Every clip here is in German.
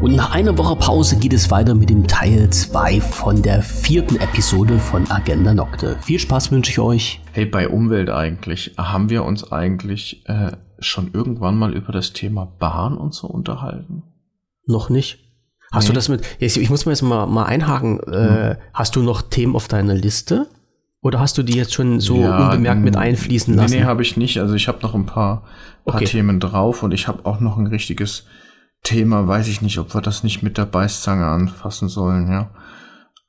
Und nach einer Woche Pause geht es weiter mit dem Teil 2 von der vierten Episode von Agenda Nocte. Viel Spaß wünsche ich euch. Hey, bei Umwelt eigentlich, haben wir uns eigentlich äh, schon irgendwann mal über das Thema Bahn und so unterhalten? Noch nicht. Hast nee. du das mit, ich muss mir jetzt mal, mal einhaken, hm. äh, hast du noch Themen auf deiner Liste? Oder hast du die jetzt schon so ja, unbemerkt mit einfließen lassen? Nee, nee, habe ich nicht. Also ich habe noch ein paar, paar okay. Themen drauf und ich habe auch noch ein richtiges Thema, weiß ich nicht, ob wir das nicht mit der Beißzange anfassen sollen, ja.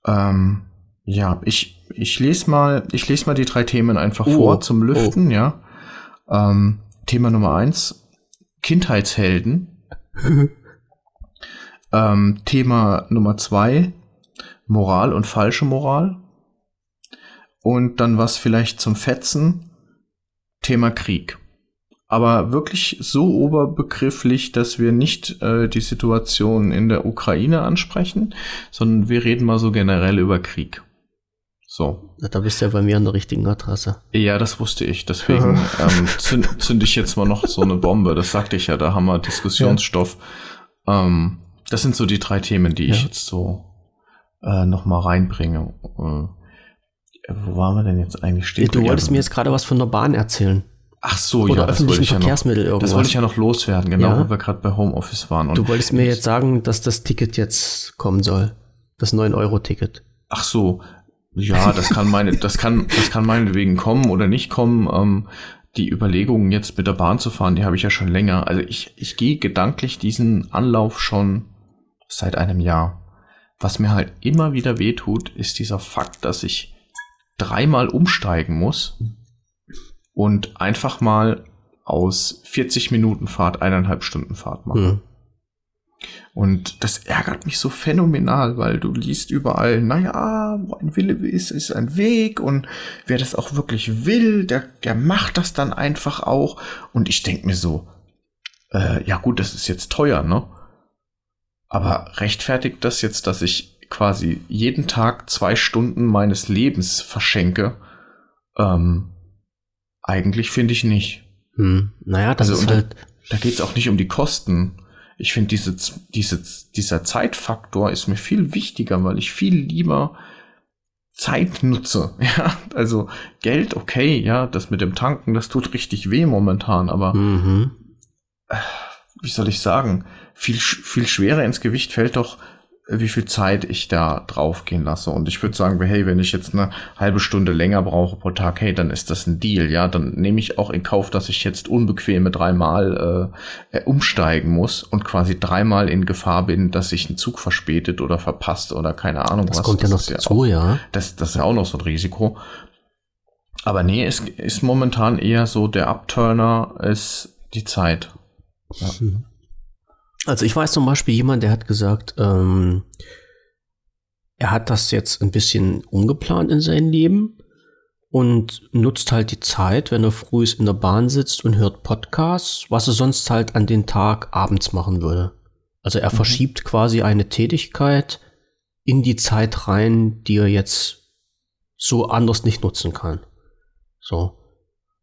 Ähm, ja, ich, ich lese mal, ich lese mal die drei Themen einfach oh, vor zum Lüften, oh. ja. Ähm, Thema Nummer eins, Kindheitshelden. ähm, Thema Nummer zwei, Moral und falsche Moral. Und dann was vielleicht zum Fetzen, Thema Krieg aber wirklich so oberbegrifflich, dass wir nicht äh, die Situation in der Ukraine ansprechen, sondern wir reden mal so generell über Krieg. So. Da bist du ja bei mir an der richtigen Adresse. Ja, das wusste ich. Deswegen ähm, zünd, zünd ich jetzt mal noch so eine Bombe. Das sagte ich ja, da haben wir Diskussionsstoff. Ja. Ähm, das sind so die drei Themen, die ja. ich jetzt so äh, noch mal reinbringe. Äh, wo waren wir denn jetzt eigentlich stehen? Du wolltest mir jetzt gerade was von der Bahn erzählen. Ach so, Oder ja, das wollte ich ja noch, irgendwas. Das wollte ich ja noch loswerden, genau, ja? wo wir gerade bei Homeoffice waren. Und du wolltest mir jetzt sagen, dass das Ticket jetzt kommen soll. Das 9-Euro-Ticket. Ach so, ja, das kann meine, das kann, das kann meinetwegen kommen oder nicht kommen. Ähm, die Überlegungen jetzt mit der Bahn zu fahren, die habe ich ja schon länger. Also ich, ich gehe gedanklich diesen Anlauf schon seit einem Jahr. Was mir halt immer wieder wehtut, ist dieser Fakt, dass ich dreimal umsteigen muss und einfach mal aus 40 Minuten Fahrt eineinhalb Stunden Fahrt machen. Mhm. Und das ärgert mich so phänomenal, weil du liest überall, naja, wo ein Wille ist, ist ein Weg und wer das auch wirklich will, der, der macht das dann einfach auch. Und ich denke mir so, äh, ja gut, das ist jetzt teuer, ne? Aber rechtfertigt das jetzt, dass ich quasi jeden Tag zwei Stunden meines Lebens verschenke, ähm, eigentlich finde ich nicht. Hm. Naja, das also, ist halt. Da, da geht es auch nicht um die Kosten. Ich finde, diese, diese, dieser Zeitfaktor ist mir viel wichtiger, weil ich viel lieber Zeit nutze. Ja, also Geld, okay, ja, das mit dem Tanken, das tut richtig weh momentan, aber mhm. wie soll ich sagen, viel, viel schwerer ins Gewicht fällt doch wie viel Zeit ich da drauf gehen lasse. Und ich würde sagen, hey, wenn ich jetzt eine halbe Stunde länger brauche pro Tag, hey, dann ist das ein Deal, ja. Dann nehme ich auch in Kauf, dass ich jetzt unbequeme dreimal äh, äh, umsteigen muss und quasi dreimal in Gefahr bin, dass sich ein Zug verspätet oder verpasst oder keine Ahnung das was. Kommt das kommt ja noch dazu, ja, ja. Das, das ist ja auch noch so ein Risiko. Aber nee, es ist momentan eher so, der Upturner ist die Zeit. Ja. Hm. Also ich weiß zum Beispiel jemand, der hat gesagt, ähm, er hat das jetzt ein bisschen umgeplant in sein Leben und nutzt halt die Zeit, wenn er früh in der Bahn sitzt und hört Podcasts, was er sonst halt an den Tag abends machen würde. Also er mhm. verschiebt quasi eine Tätigkeit in die Zeit rein, die er jetzt so anders nicht nutzen kann. So.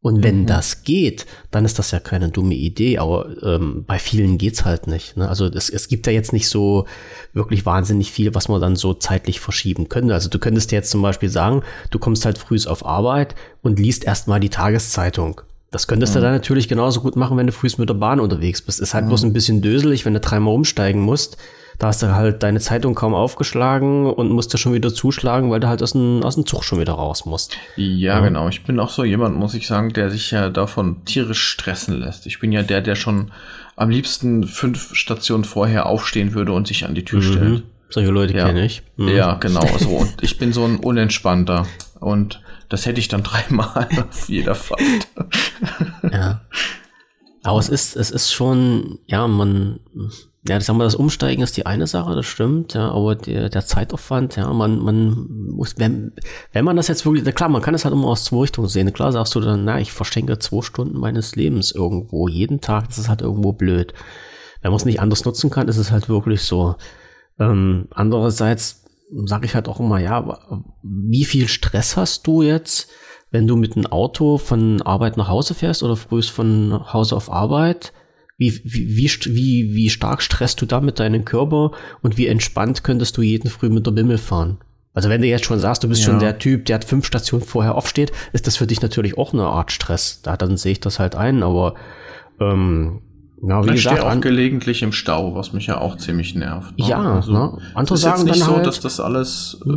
Und wenn mhm. das geht, dann ist das ja keine dumme Idee, aber ähm, bei vielen geht's halt nicht. Ne? Also es, es gibt ja jetzt nicht so wirklich wahnsinnig viel, was man dann so zeitlich verschieben könnte. Also du könntest jetzt zum Beispiel sagen, du kommst halt früh auf Arbeit und liest erstmal die Tageszeitung. Das könntest mhm. du dann natürlich genauso gut machen, wenn du früh mit der Bahn unterwegs bist. Ist halt mhm. bloß ein bisschen döselig, wenn du dreimal umsteigen musst da hast du halt deine Zeitung kaum aufgeschlagen und musst du schon wieder zuschlagen, weil du halt aus dem, aus dem Zug schon wieder raus musst. Ja, ja, genau. Ich bin auch so jemand, muss ich sagen, der sich ja davon tierisch stressen lässt. Ich bin ja der, der schon am liebsten fünf Stationen vorher aufstehen würde und sich an die Tür mhm. stellt. Solche Leute ja. kenne ich. Mhm. Ja, genau. So. Und ich bin so ein Unentspannter. Und das hätte ich dann dreimal auf jeder Fahrt. ja. Aber es ist, es ist schon, ja, man, ja, das haben wir, das Umsteigen ist die eine Sache, das stimmt, ja, aber der, der Zeitaufwand, ja, man, man muss, wenn, wenn man das jetzt wirklich, klar, man kann es halt immer aus zwei Richtungen sehen. Klar sagst du dann, na, ich verschenke zwei Stunden meines Lebens irgendwo, jeden Tag, das ist halt irgendwo blöd. Wenn man es nicht anders nutzen kann, ist es halt wirklich so. Ähm, andererseits sage ich halt auch immer, ja, wie viel Stress hast du jetzt, wenn du mit dem Auto von Arbeit nach Hause fährst oder frühst von Hause auf Arbeit? Wie, wie, wie, wie, wie stark stresst du damit deinen Körper und wie entspannt könntest du jeden Früh mit der Bimmel fahren? Also wenn du jetzt schon sagst, du bist ja. schon der Typ, der hat fünf Stationen vorher aufsteht, ist das für dich natürlich auch eine Art Stress. Da dann sehe ich das halt ein, aber ähm, ja, wie ich gesagt, stehe auch gelegentlich im Stau, was mich ja auch ziemlich nervt. Ne? Ja, also, ne? andere sagen nicht dann so, halt, dass das alles, äh,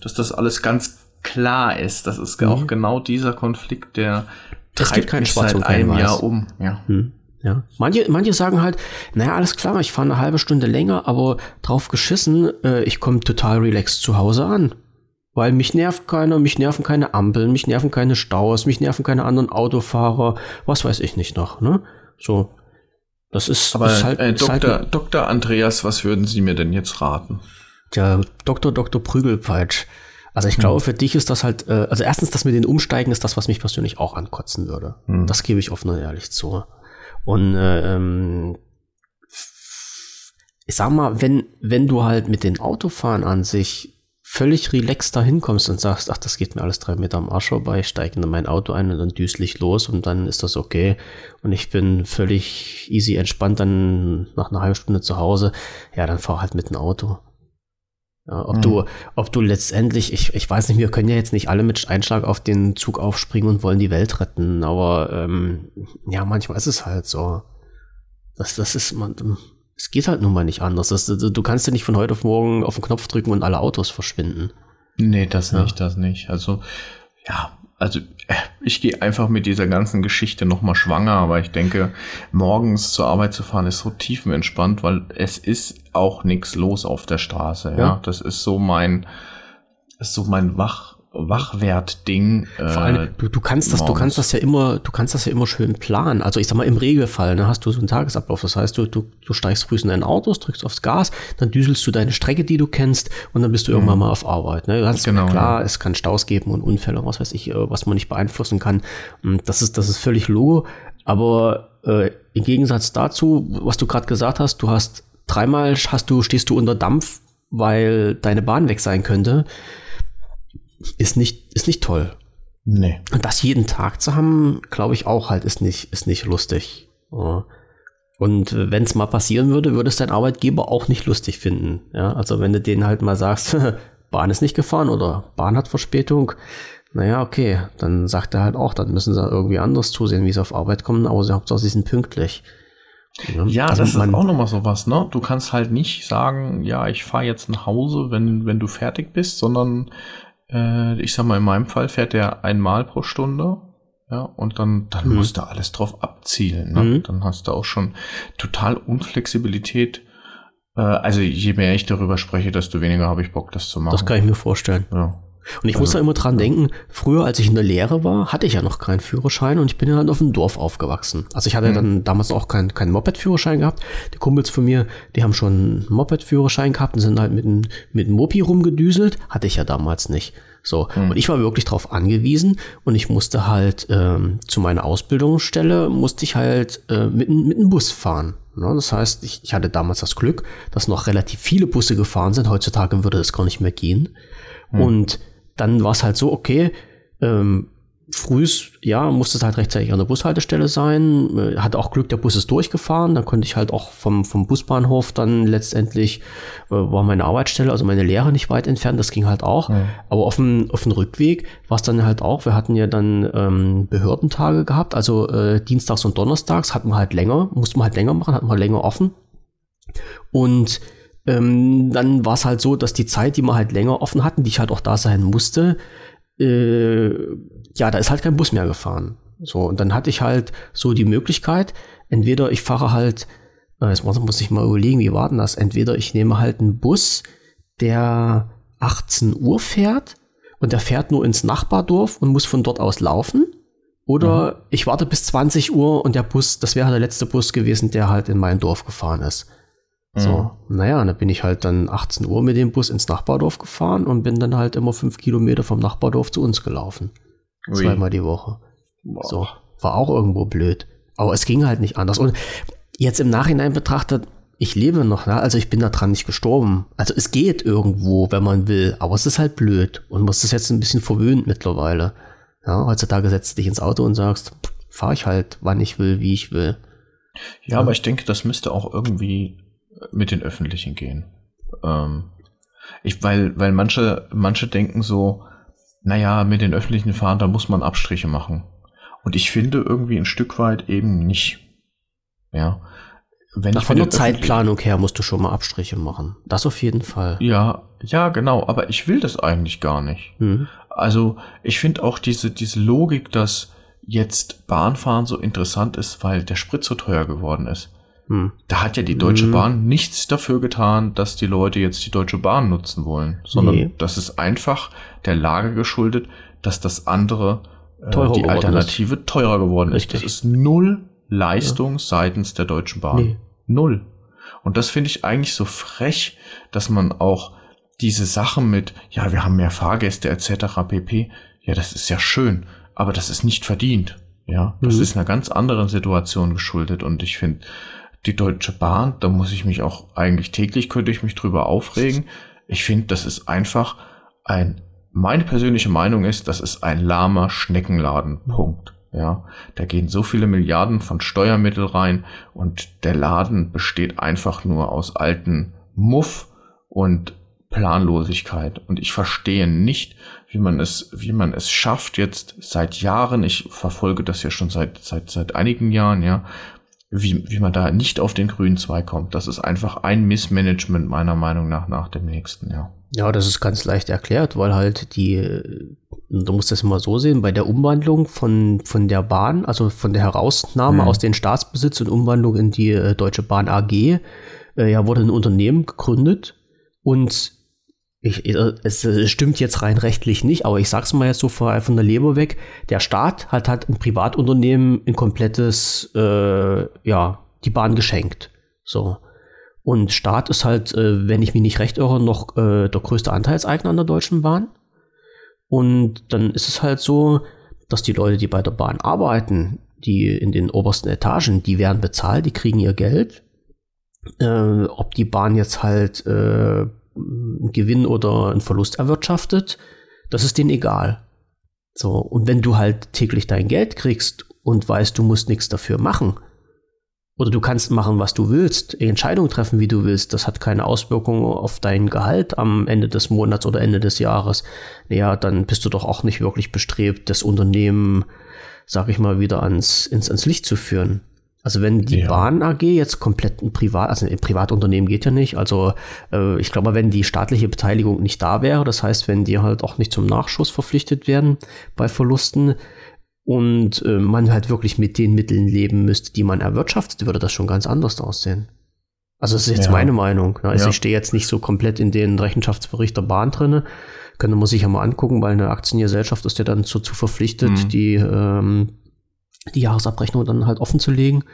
dass das alles ganz klar ist. Das ist mhm. auch genau dieser Konflikt, der das treibt kein mich seit einem Jahr um. Ja. Mhm. Ja. Manche, manche sagen halt, naja, alles klar, ich fahre eine halbe Stunde länger, aber drauf geschissen, äh, ich komme total relaxed zu Hause an. Weil mich nervt keiner, mich nerven keine Ampeln, mich nerven keine Staus, mich nerven keine anderen Autofahrer, was weiß ich nicht noch, ne? So. Das ist, aber ist halt, äh, Dr. Halt Dr. Andreas, was würden Sie mir denn jetzt raten? Ja, Dr. Dr. Prügelpeitsch. Also ich hm. glaube, für dich ist das halt, äh, also erstens, das mit den Umsteigen ist das, was mich persönlich auch ankotzen würde. Hm. Das gebe ich offen und ehrlich zu. Und äh, ähm, ich sag mal, wenn, wenn du halt mit den Autofahren an sich völlig relaxed da hinkommst und sagst, ach, das geht mir alles drei Meter am Arsch vorbei, ich steige in mein Auto ein und dann düsel los und dann ist das okay. Und ich bin völlig easy entspannt dann nach einer halben Stunde zu Hause. Ja, dann fahr halt mit dem Auto. Ja, ob mhm. du, ob du letztendlich, ich, ich weiß nicht, wir können ja jetzt nicht alle mit Einschlag auf den Zug aufspringen und wollen die Welt retten, aber ähm, ja, manchmal ist es halt so. Das, das ist, man, es geht halt nun mal nicht anders. Das, du, kannst ja nicht von heute auf morgen auf den Knopf drücken und alle Autos verschwinden. Nee, das ja. nicht, das nicht. Also, ja, also äh, ich gehe einfach mit dieser ganzen Geschichte nochmal schwanger, aber ich denke, morgens zur Arbeit zu fahren ist so tiefenentspannt, weil es ist auch nichts los auf der Straße. Ja, ja? das ist so mein, ist so mein Wach, Wachwert-Ding. Äh, Vor allem, du, du kannst das, morgens. du kannst das ja immer, du kannst das ja immer schön planen. Also ich sag mal, im Regelfall, ne, hast du so einen Tagesablauf. Das heißt, du, du, du steigst früh in dein Auto, drückst aufs Gas, dann düselst du deine Strecke, die du kennst, und dann bist du mhm. irgendwann mal auf Arbeit. Ne? Ganz genau, klar, ja. es kann Staus geben und Unfälle und was weiß ich, äh, was man nicht beeinflussen kann. Das ist, das ist völlig logo. Aber äh, im Gegensatz dazu, was du gerade gesagt hast, du hast dreimal hast du, stehst du unter Dampf, weil deine Bahn weg sein könnte ist nicht, ist nicht toll. Nee. Und das jeden Tag zu haben, glaube ich auch halt, ist nicht, ist nicht lustig. Und wenn es mal passieren würde, würde es dein Arbeitgeber auch nicht lustig finden. Ja, also wenn du denen halt mal sagst, Bahn ist nicht gefahren oder Bahn hat Verspätung, naja, okay, dann sagt er halt auch, dann müssen sie irgendwie anders zusehen, wie sie auf Arbeit kommen, aber sie Hauptsache sie sind pünktlich. Ja, ja also das ist auch nochmal sowas, ne? Du kannst halt nicht sagen, ja, ich fahre jetzt nach Hause, wenn, wenn du fertig bist, sondern äh, ich sag mal, in meinem Fall fährt der einmal pro Stunde. Ja, und dann, dann mhm. musst du alles drauf abzielen. Ne? Mhm. Dann hast du auch schon total Unflexibilität. Äh, also je mehr ich darüber spreche, desto weniger habe ich Bock, das zu machen. Das kann ich mir vorstellen. Ja. Und ich also, muss da immer dran denken, früher, als ich in der Lehre war, hatte ich ja noch keinen Führerschein und ich bin ja halt auf dem Dorf aufgewachsen. Also ich hatte mhm. dann damals auch keinen kein Moped-Führerschein gehabt. Die Kumpels von mir, die haben schon einen Moped-Führerschein gehabt und sind halt mit einem mit einem Mopi rumgedüselt. Hatte ich ja damals nicht. So. Mhm. Und ich war wirklich darauf angewiesen und ich musste halt ähm, zu meiner Ausbildungsstelle, musste ich halt äh, mit, mit einem Bus fahren. Ne? Das heißt, ich, ich hatte damals das Glück, dass noch relativ viele Busse gefahren sind. Heutzutage würde das gar nicht mehr gehen. Mhm. Und dann war es halt so, okay, ähm, frühs, ja, musste es halt rechtzeitig an der Bushaltestelle sein. Äh, hatte auch Glück, der Bus ist durchgefahren. Dann konnte ich halt auch vom, vom Busbahnhof dann letztendlich, äh, war meine Arbeitsstelle, also meine Lehre nicht weit entfernt. Das ging halt auch. Ja. Aber auf dem, auf dem Rückweg war es dann halt auch. Wir hatten ja dann ähm, Behördentage gehabt. Also äh, Dienstags und Donnerstags hatten wir halt länger, mussten wir halt länger machen, hatten wir länger offen. Und ähm, dann war es halt so, dass die Zeit, die wir halt länger offen hatten, die ich halt auch da sein musste, äh, ja, da ist halt kein Bus mehr gefahren. So, und dann hatte ich halt so die Möglichkeit, entweder ich fahre halt, äh, jetzt muss ich mal überlegen, wie war denn das? Entweder ich nehme halt einen Bus, der 18 Uhr fährt und der fährt nur ins Nachbardorf und muss von dort aus laufen. Oder mhm. ich warte bis 20 Uhr und der Bus, das wäre der letzte Bus gewesen, der halt in mein Dorf gefahren ist. So, mhm. naja, und dann bin ich halt dann 18 Uhr mit dem Bus ins Nachbardorf gefahren und bin dann halt immer fünf Kilometer vom Nachbardorf zu uns gelaufen. Ui. Zweimal die Woche. Boah. So, war auch irgendwo blöd. Aber es ging halt nicht anders. Und jetzt im Nachhinein betrachtet, ich lebe noch, ne? also ich bin da dran nicht gestorben. Also es geht irgendwo, wenn man will, aber es ist halt blöd und muss das jetzt ein bisschen verwöhnt mittlerweile. Ja, heutzutage setzt dich ins Auto und sagst, fahre ich halt, wann ich will, wie ich will. Ja, aber ich denke, das müsste auch irgendwie mit den Öffentlichen gehen. Ähm, ich, weil, weil manche, manche denken so, naja, mit den öffentlichen Fahren, da muss man Abstriche machen. Und ich finde irgendwie ein Stück weit eben nicht. Ja. Wenn Ach, von der Zeitplanung her musst du schon mal Abstriche machen. Das auf jeden Fall. Ja, ja, genau. Aber ich will das eigentlich gar nicht. Mhm. Also, ich finde auch diese, diese Logik, dass jetzt Bahnfahren so interessant ist, weil der Sprit so teuer geworden ist. Hm. Da hat ja die Deutsche hm. Bahn nichts dafür getan, dass die Leute jetzt die Deutsche Bahn nutzen wollen, sondern nee. das ist einfach der Lage geschuldet, dass das andere, äh, die Alternative ist. teurer geworden Richtig. ist. Das ist null Leistung ja. seitens der Deutschen Bahn. Nee. Null. Und das finde ich eigentlich so frech, dass man auch diese Sachen mit, ja, wir haben mehr Fahrgäste etc. pp. Ja, das ist ja schön, aber das ist nicht verdient. Ja, das mhm. ist einer ganz anderen Situation geschuldet und ich finde, die Deutsche Bahn, da muss ich mich auch eigentlich täglich könnte ich mich drüber aufregen. Ich finde, das ist einfach ein, meine persönliche Meinung ist, das ist ein lahmer Schneckenladen. Punkt. Ja, da gehen so viele Milliarden von Steuermittel rein und der Laden besteht einfach nur aus alten Muff und Planlosigkeit. Und ich verstehe nicht, wie man es, wie man es schafft, jetzt seit Jahren, ich verfolge das ja schon seit, seit, seit einigen Jahren, ja, wie, wie man da nicht auf den grünen Zweig kommt. Das ist einfach ein Missmanagement meiner Meinung nach nach dem nächsten, ja. Ja, das ist ganz leicht erklärt, weil halt die, du musst das mal so sehen, bei der Umwandlung von, von der Bahn, also von der Herausnahme hm. aus den Staatsbesitz und Umwandlung in die äh, Deutsche Bahn AG, äh, ja, wurde ein Unternehmen gegründet und ich, es, es, stimmt jetzt rein rechtlich nicht, aber ich sag's mal jetzt so von, von der Leber weg. Der Staat hat halt ein Privatunternehmen ein komplettes, äh, ja, die Bahn geschenkt. So. Und Staat ist halt, äh, wenn ich mich nicht recht irre, noch äh, der größte Anteilseigner an der Deutschen Bahn. Und dann ist es halt so, dass die Leute, die bei der Bahn arbeiten, die in den obersten Etagen, die werden bezahlt, die kriegen ihr Geld. Äh, ob die Bahn jetzt halt äh, einen Gewinn oder einen Verlust erwirtschaftet, das ist denen egal. So, und wenn du halt täglich dein Geld kriegst und weißt, du musst nichts dafür machen, oder du kannst machen, was du willst, Entscheidungen treffen, wie du willst, das hat keine Auswirkungen auf dein Gehalt am Ende des Monats oder Ende des Jahres, ja, dann bist du doch auch nicht wirklich bestrebt, das Unternehmen, sag ich mal, wieder ans, ins, ans Licht zu führen. Also wenn die ja. Bahn AG jetzt komplett ein Privat, also ein Privatunternehmen geht ja nicht. Also äh, ich glaube, wenn die staatliche Beteiligung nicht da wäre, das heißt, wenn die halt auch nicht zum Nachschuss verpflichtet werden bei Verlusten und äh, man halt wirklich mit den Mitteln leben müsste, die man erwirtschaftet, würde das schon ganz anders aussehen. Also das ist jetzt ja. meine Meinung. Ne? Also ja. ich stehe jetzt nicht so komplett in den Rechenschaftsbericht der Bahn drinne. Könnte man sich ja mal angucken, weil eine Aktiengesellschaft ist ja dann dazu verpflichtet, mhm. die ähm, die Jahresabrechnung dann halt offen zu legen.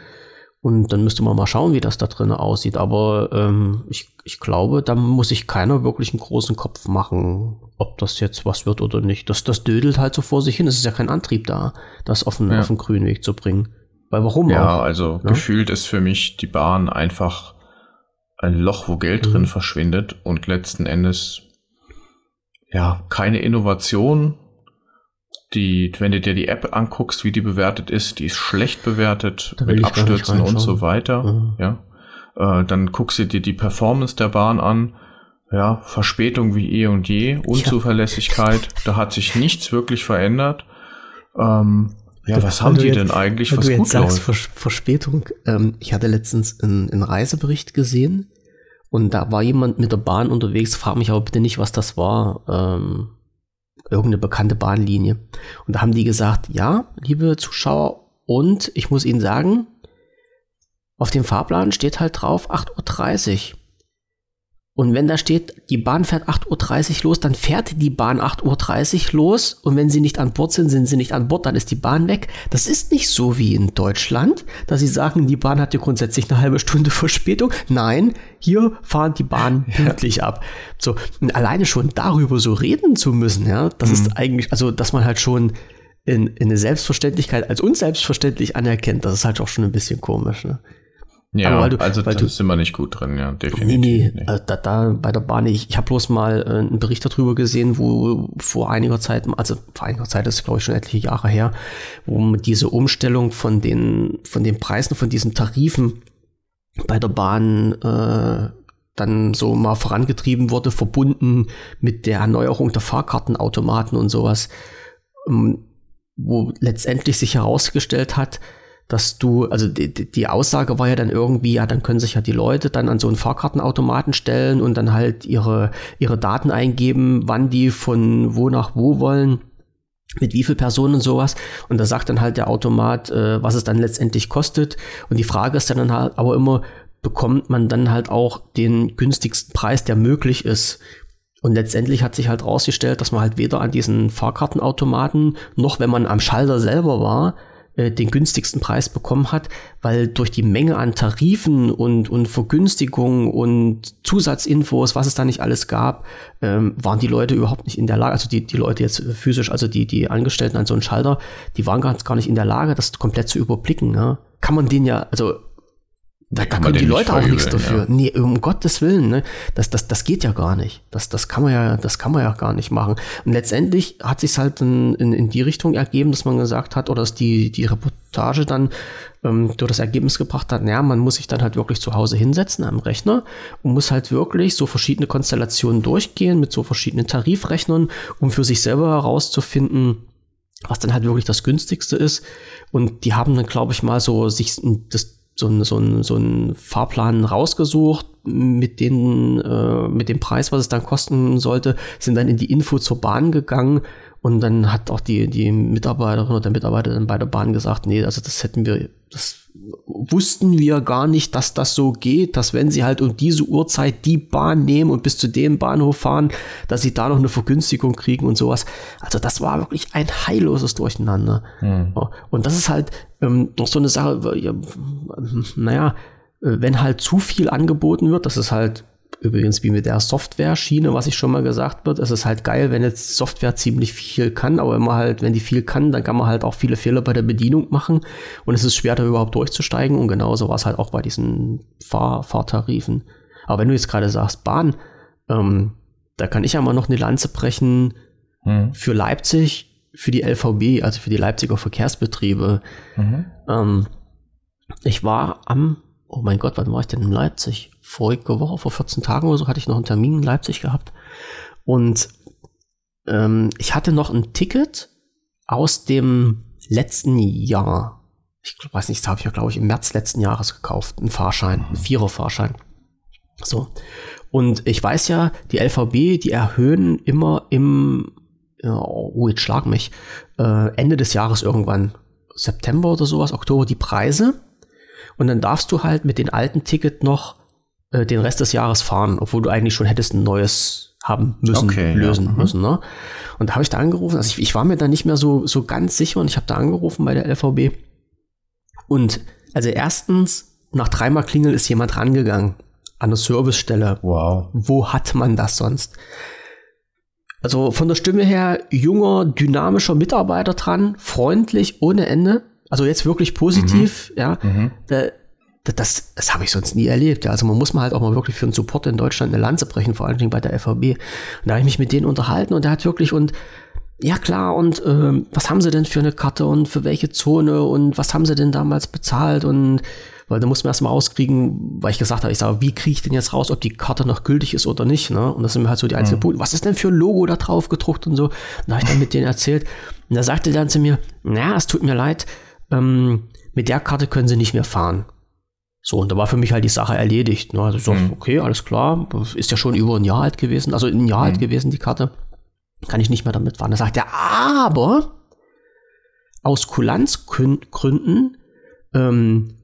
Und dann müsste man mal schauen, wie das da drin aussieht. Aber ähm, ich, ich glaube, da muss sich keiner wirklich einen großen Kopf machen, ob das jetzt was wird oder nicht. Das, das dödelt halt so vor sich hin. Es ist ja kein Antrieb da, das auf den, ja. auf den grünen Weg zu bringen. Weil warum ja, auch? also ja? gefühlt ist für mich die Bahn einfach ein Loch, wo Geld mhm. drin verschwindet und letzten Endes ja keine Innovation, die, wenn du dir die App anguckst, wie die bewertet ist, die ist schlecht bewertet mit Abstürzen und so weiter. Mhm. Ja. Äh, dann guckst du dir die Performance der Bahn an. Ja, Verspätung wie eh und je, Unzuverlässigkeit, ja. da hat sich nichts wirklich verändert. Ähm, ja, was haben die jetzt, denn eigentlich, was du jetzt sagst, Vers Verspätung. Ähm, ich hatte letztens einen, einen Reisebericht gesehen und da war jemand mit der Bahn unterwegs, frag mich aber bitte nicht, was das war. Ähm, irgendeine bekannte Bahnlinie. Und da haben die gesagt, ja, liebe Zuschauer, und ich muss Ihnen sagen, auf dem Fahrplan steht halt drauf 8.30 Uhr. Und wenn da steht, die Bahn fährt 8.30 Uhr los, dann fährt die Bahn 8.30 Uhr los. Und wenn sie nicht an Bord sind, sind sie nicht an Bord, dann ist die Bahn weg. Das ist nicht so wie in Deutschland, dass sie sagen, die Bahn hat ja grundsätzlich eine halbe Stunde Verspätung. Nein, hier fahren die Bahnen pünktlich ja. ab. So, und alleine schon darüber so reden zu müssen, ja, das mhm. ist eigentlich, also, dass man halt schon in, in eine Selbstverständlichkeit als unselbstverständlich anerkennt, das ist halt auch schon ein bisschen komisch, ne? Ja, du, also da sind wir nicht gut drin, ja, definitiv. Nee, nee. Also da, da bei der Bahn, ich, ich habe bloß mal äh, einen Bericht darüber gesehen, wo vor einiger Zeit, also vor einiger Zeit, das ist glaube ich schon etliche Jahre her, wo diese Umstellung von den, von den Preisen, von diesen Tarifen bei der Bahn äh, dann so mal vorangetrieben wurde, verbunden mit der Erneuerung der Fahrkartenautomaten und sowas, ähm, wo letztendlich sich herausgestellt hat, dass du, also die, die Aussage war ja dann irgendwie, ja, dann können sich ja die Leute dann an so einen Fahrkartenautomaten stellen und dann halt ihre, ihre Daten eingeben, wann die von wo nach wo wollen mit wie viel Personen und sowas. Und da sagt dann halt der Automat, äh, was es dann letztendlich kostet. Und die Frage ist dann halt aber immer, bekommt man dann halt auch den günstigsten Preis, der möglich ist? Und letztendlich hat sich halt rausgestellt, dass man halt weder an diesen Fahrkartenautomaten noch wenn man am Schalter selber war, äh, den günstigsten Preis bekommen hat, weil durch die Menge an Tarifen und, und Vergünstigungen und Zusatzinfos, was es da nicht alles gab, ähm, waren die Leute überhaupt nicht in der Lage, also die, die Leute jetzt physisch, also die, die Angestellten an so einem Schalter, die waren gar, gar nicht in der Lage, das komplett zu überblicken. Ja? Kann man den ja, also da, da können die Leute auch nichts dafür. Ja. Nee, um Gottes Willen, ne? Das, das, das geht ja gar nicht. Das, das kann man ja, das kann man ja gar nicht machen. Und letztendlich hat sich halt in, in, in die Richtung ergeben, dass man gesagt hat, oder dass die, die Reportage dann ähm, durch das Ergebnis gebracht hat, naja, man muss sich dann halt wirklich zu Hause hinsetzen am Rechner und muss halt wirklich so verschiedene Konstellationen durchgehen mit so verschiedenen Tarifrechnern, um für sich selber herauszufinden, was dann halt wirklich das günstigste ist. Und die haben dann, glaube ich, mal so sich das so ein, so so ein Fahrplan rausgesucht. Mit, den, äh, mit dem Preis, was es dann kosten sollte, sind dann in die Info zur Bahn gegangen und dann hat auch die, die Mitarbeiterin oder der Mitarbeiter dann bei der Bahn gesagt, nee, also das hätten wir, das wussten wir gar nicht, dass das so geht, dass wenn sie halt um diese Uhrzeit die Bahn nehmen und bis zu dem Bahnhof fahren, dass sie da noch eine Vergünstigung kriegen und sowas. Also das war wirklich ein heilloses Durcheinander. Mhm. Und das ist halt ähm, noch so eine Sache, ja, naja, wenn halt zu viel angeboten wird, das ist halt Übrigens wie mit der Software-Schiene, was ich schon mal gesagt wird, es ist halt geil, wenn jetzt Software ziemlich viel kann, aber immer halt, wenn die viel kann, dann kann man halt auch viele Fehler bei der Bedienung machen und es ist schwer, da überhaupt durchzusteigen und genauso war es halt auch bei diesen Fahr Fahrtarifen. Aber wenn du jetzt gerade sagst, Bahn, ähm, da kann ich ja mal noch eine Lanze brechen mhm. für Leipzig, für die LVB, also für die Leipziger Verkehrsbetriebe. Mhm. Ähm, ich war am oh mein Gott, wann war ich denn in Leipzig? Vorige Woche, vor 14 Tagen oder so, hatte ich noch einen Termin in Leipzig gehabt. Und ähm, ich hatte noch ein Ticket aus dem letzten Jahr. Ich weiß nicht, das habe ich ja, glaube ich, im März letzten Jahres gekauft. Ein Fahrschein, ein Vierer-Fahrschein. So. Und ich weiß ja, die LVB, die erhöhen immer im, oh, jetzt schlag mich, äh, Ende des Jahres irgendwann, September oder sowas, Oktober, die Preise. Und dann darfst du halt mit dem alten Ticket noch äh, den Rest des Jahres fahren, obwohl du eigentlich schon hättest ein neues haben müssen, okay, lösen ja. Müssen. Ne? Und da habe ich da angerufen, also ich, ich, war mir da nicht mehr so, so ganz sicher und ich habe da angerufen bei der LVB. Und also erstens, nach dreimal Klingel ist jemand rangegangen an der Servicestelle. Wow. Wo hat man das sonst? Also von der Stimme her junger, dynamischer Mitarbeiter dran, freundlich ohne Ende. Also jetzt wirklich positiv, mhm. ja. Mhm. Da, das, das habe ich sonst nie erlebt. Ja. Also man muss mal halt auch mal wirklich für den Support in Deutschland eine Lanze brechen, vor allen Dingen bei der FAB. Und da habe ich mich mit denen unterhalten und der hat wirklich und ja klar, und ähm, was haben sie denn für eine Karte und für welche Zone und was haben sie denn damals bezahlt und weil da muss man erstmal rauskriegen, weil ich gesagt habe, ich sage, wie kriege ich denn jetzt raus, ob die Karte noch gültig ist oder nicht, ne? Und das sind mir halt so die einzelnen mhm. Punkte. Was ist denn für ein Logo da drauf gedruckt und so? Und da habe ich dann mit denen erzählt. Und da sagte dann zu mir, na, es tut mir leid, ähm, mit der Karte können sie nicht mehr fahren. So, und da war für mich halt die Sache erledigt. Ne? Also so, mhm. okay, alles klar, ist ja schon über ein Jahr alt gewesen, also ein Jahr mhm. alt gewesen, die Karte. Kann ich nicht mehr damit fahren. Da sagt er, aber aus Kulanzgründen ähm,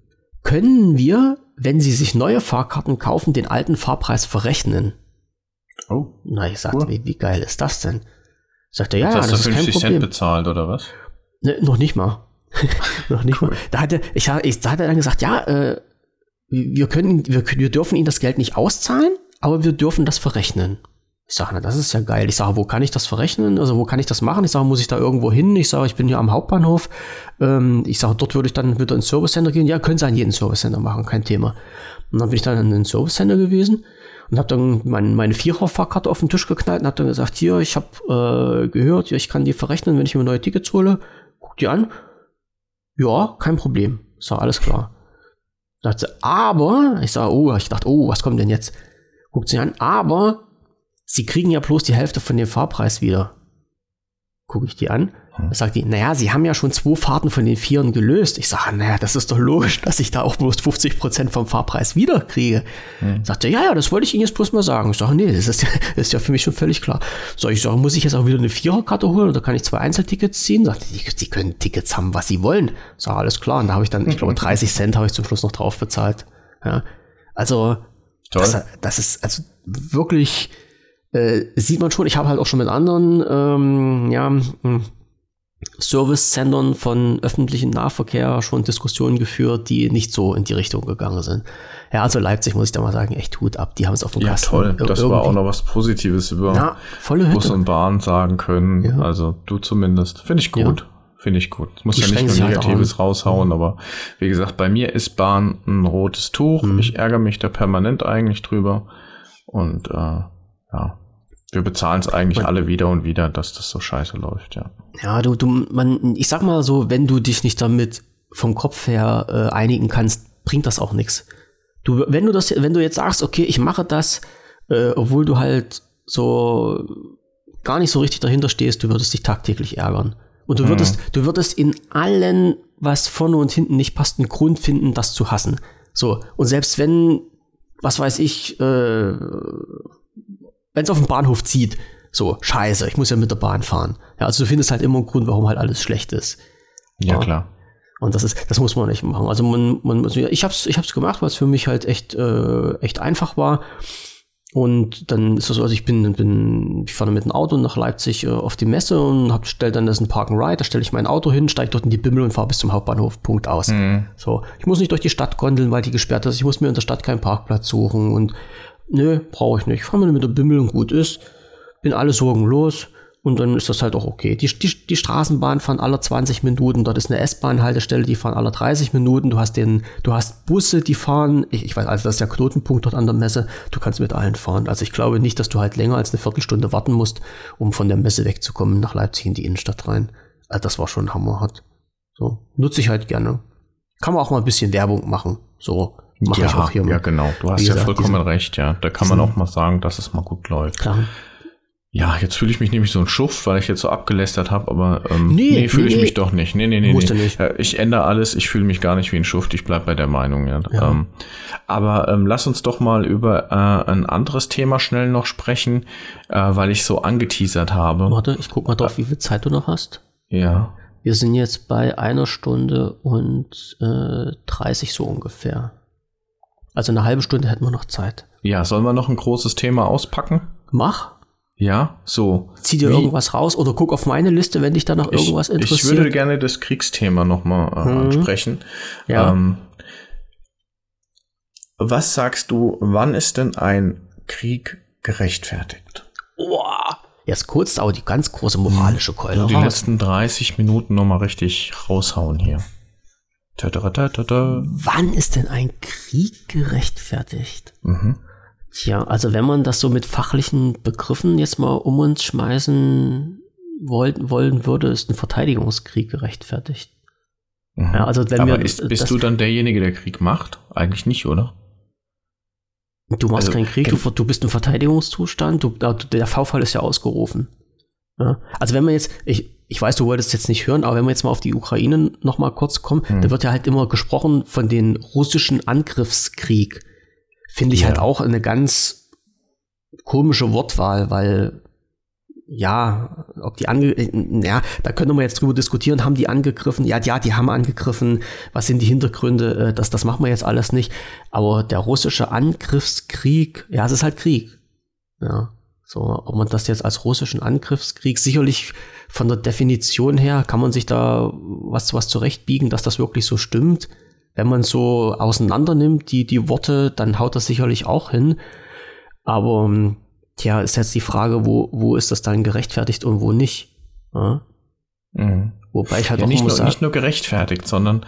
können wir, wenn Sie sich neue Fahrkarten kaufen, den alten Fahrpreis verrechnen. Oh. Na, ich sagte, cool. wie, wie, geil ist das denn? Sagt er, ja, Jetzt hast das du 50 ist kein Cent bezahlt, oder was? Ne, noch nicht mal. noch nicht cool. mal. Da hat er, ich, ich, da hat er dann gesagt, ja, äh, wir können, wir, wir dürfen ihnen das Geld nicht auszahlen, aber wir dürfen das verrechnen. Ich sage, na, das ist ja geil. Ich sage, wo kann ich das verrechnen? Also, wo kann ich das machen? Ich sage, muss ich da irgendwo hin? Ich sage, ich bin hier am Hauptbahnhof. Ähm, ich sage, dort würde ich dann wieder ins Service Center gehen. Ja, können Sie an jeden Service Center machen, kein Thema. Und dann bin ich dann in den Service Center gewesen und habe dann mein, meine Viererfahrkarte auf den Tisch geknallt und habe dann gesagt, hier, ich habe äh, gehört, ich kann die verrechnen, wenn ich mir neue Tickets hole. Guck die an. Ja, kein Problem. Ist alles klar. Dachte, aber, ich sage, oh, ich dachte, oh, was kommt denn jetzt? Guckt sie an, aber Sie kriegen ja bloß die Hälfte von dem Fahrpreis wieder. Gucke ich die an. Sagt die, naja, Sie haben ja schon zwei Fahrten von den Vieren gelöst. Ich sage, naja, das ist doch logisch, dass ich da auch bloß 50 Prozent vom Fahrpreis wieder kriege. Hm. Sagt er, ja, ja, das wollte ich Ihnen jetzt bloß mal sagen. Ich sage, nee, das ist, das ist ja für mich schon völlig klar. So, ich sage, muss ich jetzt auch wieder eine Viererkarte holen oder kann ich zwei Einzeltickets ziehen? Sagt er, Sie können Tickets haben, was Sie wollen. Sag, alles klar. Und da habe ich dann, ich glaube, 30 Cent habe ich zum Schluss noch drauf bezahlt. Ja, also, das, das ist also wirklich äh, sieht man schon, ich habe halt auch schon mit anderen ähm, ja, hm, Service-Sendern von öffentlichem Nahverkehr schon Diskussionen geführt, die nicht so in die Richtung gegangen sind. Ja, also Leipzig muss ich da mal sagen, echt Hut ab, die haben es auf dem Ja, Kasten toll, das war auch noch was Positives über ja, Bus und Bahn sagen können, ja. also du zumindest, finde ich gut. Ja. Finde ich gut. Muss ja nicht nur Negatives halt raushauen, mhm. aber wie gesagt, bei mir ist Bahn ein rotes Tuch. Mhm. Ich ärgere mich da permanent eigentlich drüber. Und äh, ja, wir bezahlen es eigentlich man, alle wieder und wieder, dass das so scheiße läuft, ja. Ja, du, du, man, ich sag mal so, wenn du dich nicht damit vom Kopf her äh, einigen kannst, bringt das auch nichts. Du, wenn du das, wenn du jetzt sagst, okay, ich mache das, äh, obwohl du halt so gar nicht so richtig dahinter stehst, du würdest dich tagtäglich ärgern. Und du mhm. würdest, du würdest in allen, was vorne und hinten nicht passt, einen Grund finden, das zu hassen. So. Und selbst wenn, was weiß ich, äh, wenn es auf dem Bahnhof zieht, so, scheiße, ich muss ja mit der Bahn fahren. Ja, also du findest halt immer einen Grund, warum halt alles schlecht ist. Ja, ja. klar. Und das ist, das muss man nicht machen. Also man, man muss, ich hab's, ich hab's gemacht, weil es für mich halt echt, äh, echt einfach war. Und dann ist so, also ich bin, bin ich fahre mit dem Auto nach Leipzig äh, auf die Messe und hab, stell dann das ein Park and Ride, da stelle ich mein Auto hin, steige dort in die Bimmel und fahre bis zum Hauptbahnhof, Punkt aus. Mhm. So, ich muss nicht durch die Stadt gondeln, weil die gesperrt ist, ich muss mir in der Stadt keinen Parkplatz suchen und Nö, brauche ich nicht. Ich fahre mal mit der Bimmel und gut ist. Bin alle Sorgen los. Und dann ist das halt auch okay. Die, die, die Straßenbahn fahren alle 20 Minuten. Dort ist eine S-Bahn-Haltestelle, die fahren alle 30 Minuten. Du hast den, du hast Busse, die fahren. Ich, ich weiß, also das ist der Knotenpunkt dort an der Messe. Du kannst mit allen fahren. Also ich glaube nicht, dass du halt länger als eine Viertelstunde warten musst, um von der Messe wegzukommen nach Leipzig in die Innenstadt rein. Also das war schon hammerhart. So, nutze ich halt gerne. Kann man auch mal ein bisschen Werbung machen. So, Mach ja, ich auch hier ja, genau. Du hast ja vollkommen recht, ja. Da kann man auch mal sagen, dass es mal gut läuft. Klar. Ja, jetzt fühle ich mich nämlich so ein Schuft, weil ich jetzt so abgelästert habe, aber ähm, nee, nee fühle nee, ich mich doch nicht. Nee, nee, nee. nee. Nicht. Ja, ich ändere alles, ich fühle mich gar nicht wie ein Schuft, ich bleib bei der Meinung, ja. ja. Ähm, aber ähm, lass uns doch mal über äh, ein anderes Thema schnell noch sprechen, äh, weil ich so angeteasert habe. Warte, ich guck mal drauf, wie viel Zeit du noch hast. Ja. Wir sind jetzt bei einer Stunde und äh, 30 so ungefähr. Also eine halbe Stunde hätten wir noch Zeit. Ja, sollen wir noch ein großes Thema auspacken? Mach. Ja, so. Zieh dir Wie? irgendwas raus oder guck auf meine Liste, wenn dich da noch irgendwas ich, interessiert. Ich würde gerne das Kriegsthema nochmal äh, mhm. ansprechen. Ja. Ähm, was sagst du, wann ist denn ein Krieg gerechtfertigt? Boah. Jetzt kurz aber die ganz große moralische Keule. Die raus. letzten 30 Minuten nochmal richtig raushauen hier. Ta -ta -ta Wann ist denn ein Krieg gerechtfertigt? Mhm. Tja, also wenn man das so mit fachlichen Begriffen jetzt mal um uns schmeißen wollen, wollen würde, ist ein Verteidigungskrieg gerechtfertigt. Mhm. Ja, also wenn Aber wir, ist, bist das, du dann derjenige, der Krieg macht? Eigentlich nicht, oder? Du machst also, keinen Krieg, du, du bist im Verteidigungszustand, du, der V-Fall ist ja ausgerufen. Ja? Also wenn man jetzt, ich, ich weiß, du wolltest jetzt nicht hören, aber wenn wir jetzt mal auf die Ukraine noch mal kurz kommen, hm. da wird ja halt immer gesprochen von den russischen Angriffskrieg. Finde ich ja. halt auch eine ganz komische Wortwahl, weil ja, ob die ange ja, da können wir jetzt drüber diskutieren, haben die angegriffen? Ja, ja, die haben angegriffen. Was sind die Hintergründe? Äh, das, das machen wir jetzt alles nicht. Aber der russische Angriffskrieg, ja, es ist halt Krieg. Ja. So, ob man das jetzt als russischen Angriffskrieg sicherlich von der Definition her kann man sich da was, was zurechtbiegen, dass das wirklich so stimmt. Wenn man so auseinander nimmt, die, die Worte, dann haut das sicherlich auch hin. Aber ähm, tja, ist jetzt die Frage, wo, wo ist das dann gerechtfertigt und wo nicht. Ja? Mhm. Wobei ich halt Ja, auch nicht, nur, sagen, nicht nur gerechtfertigt, sondern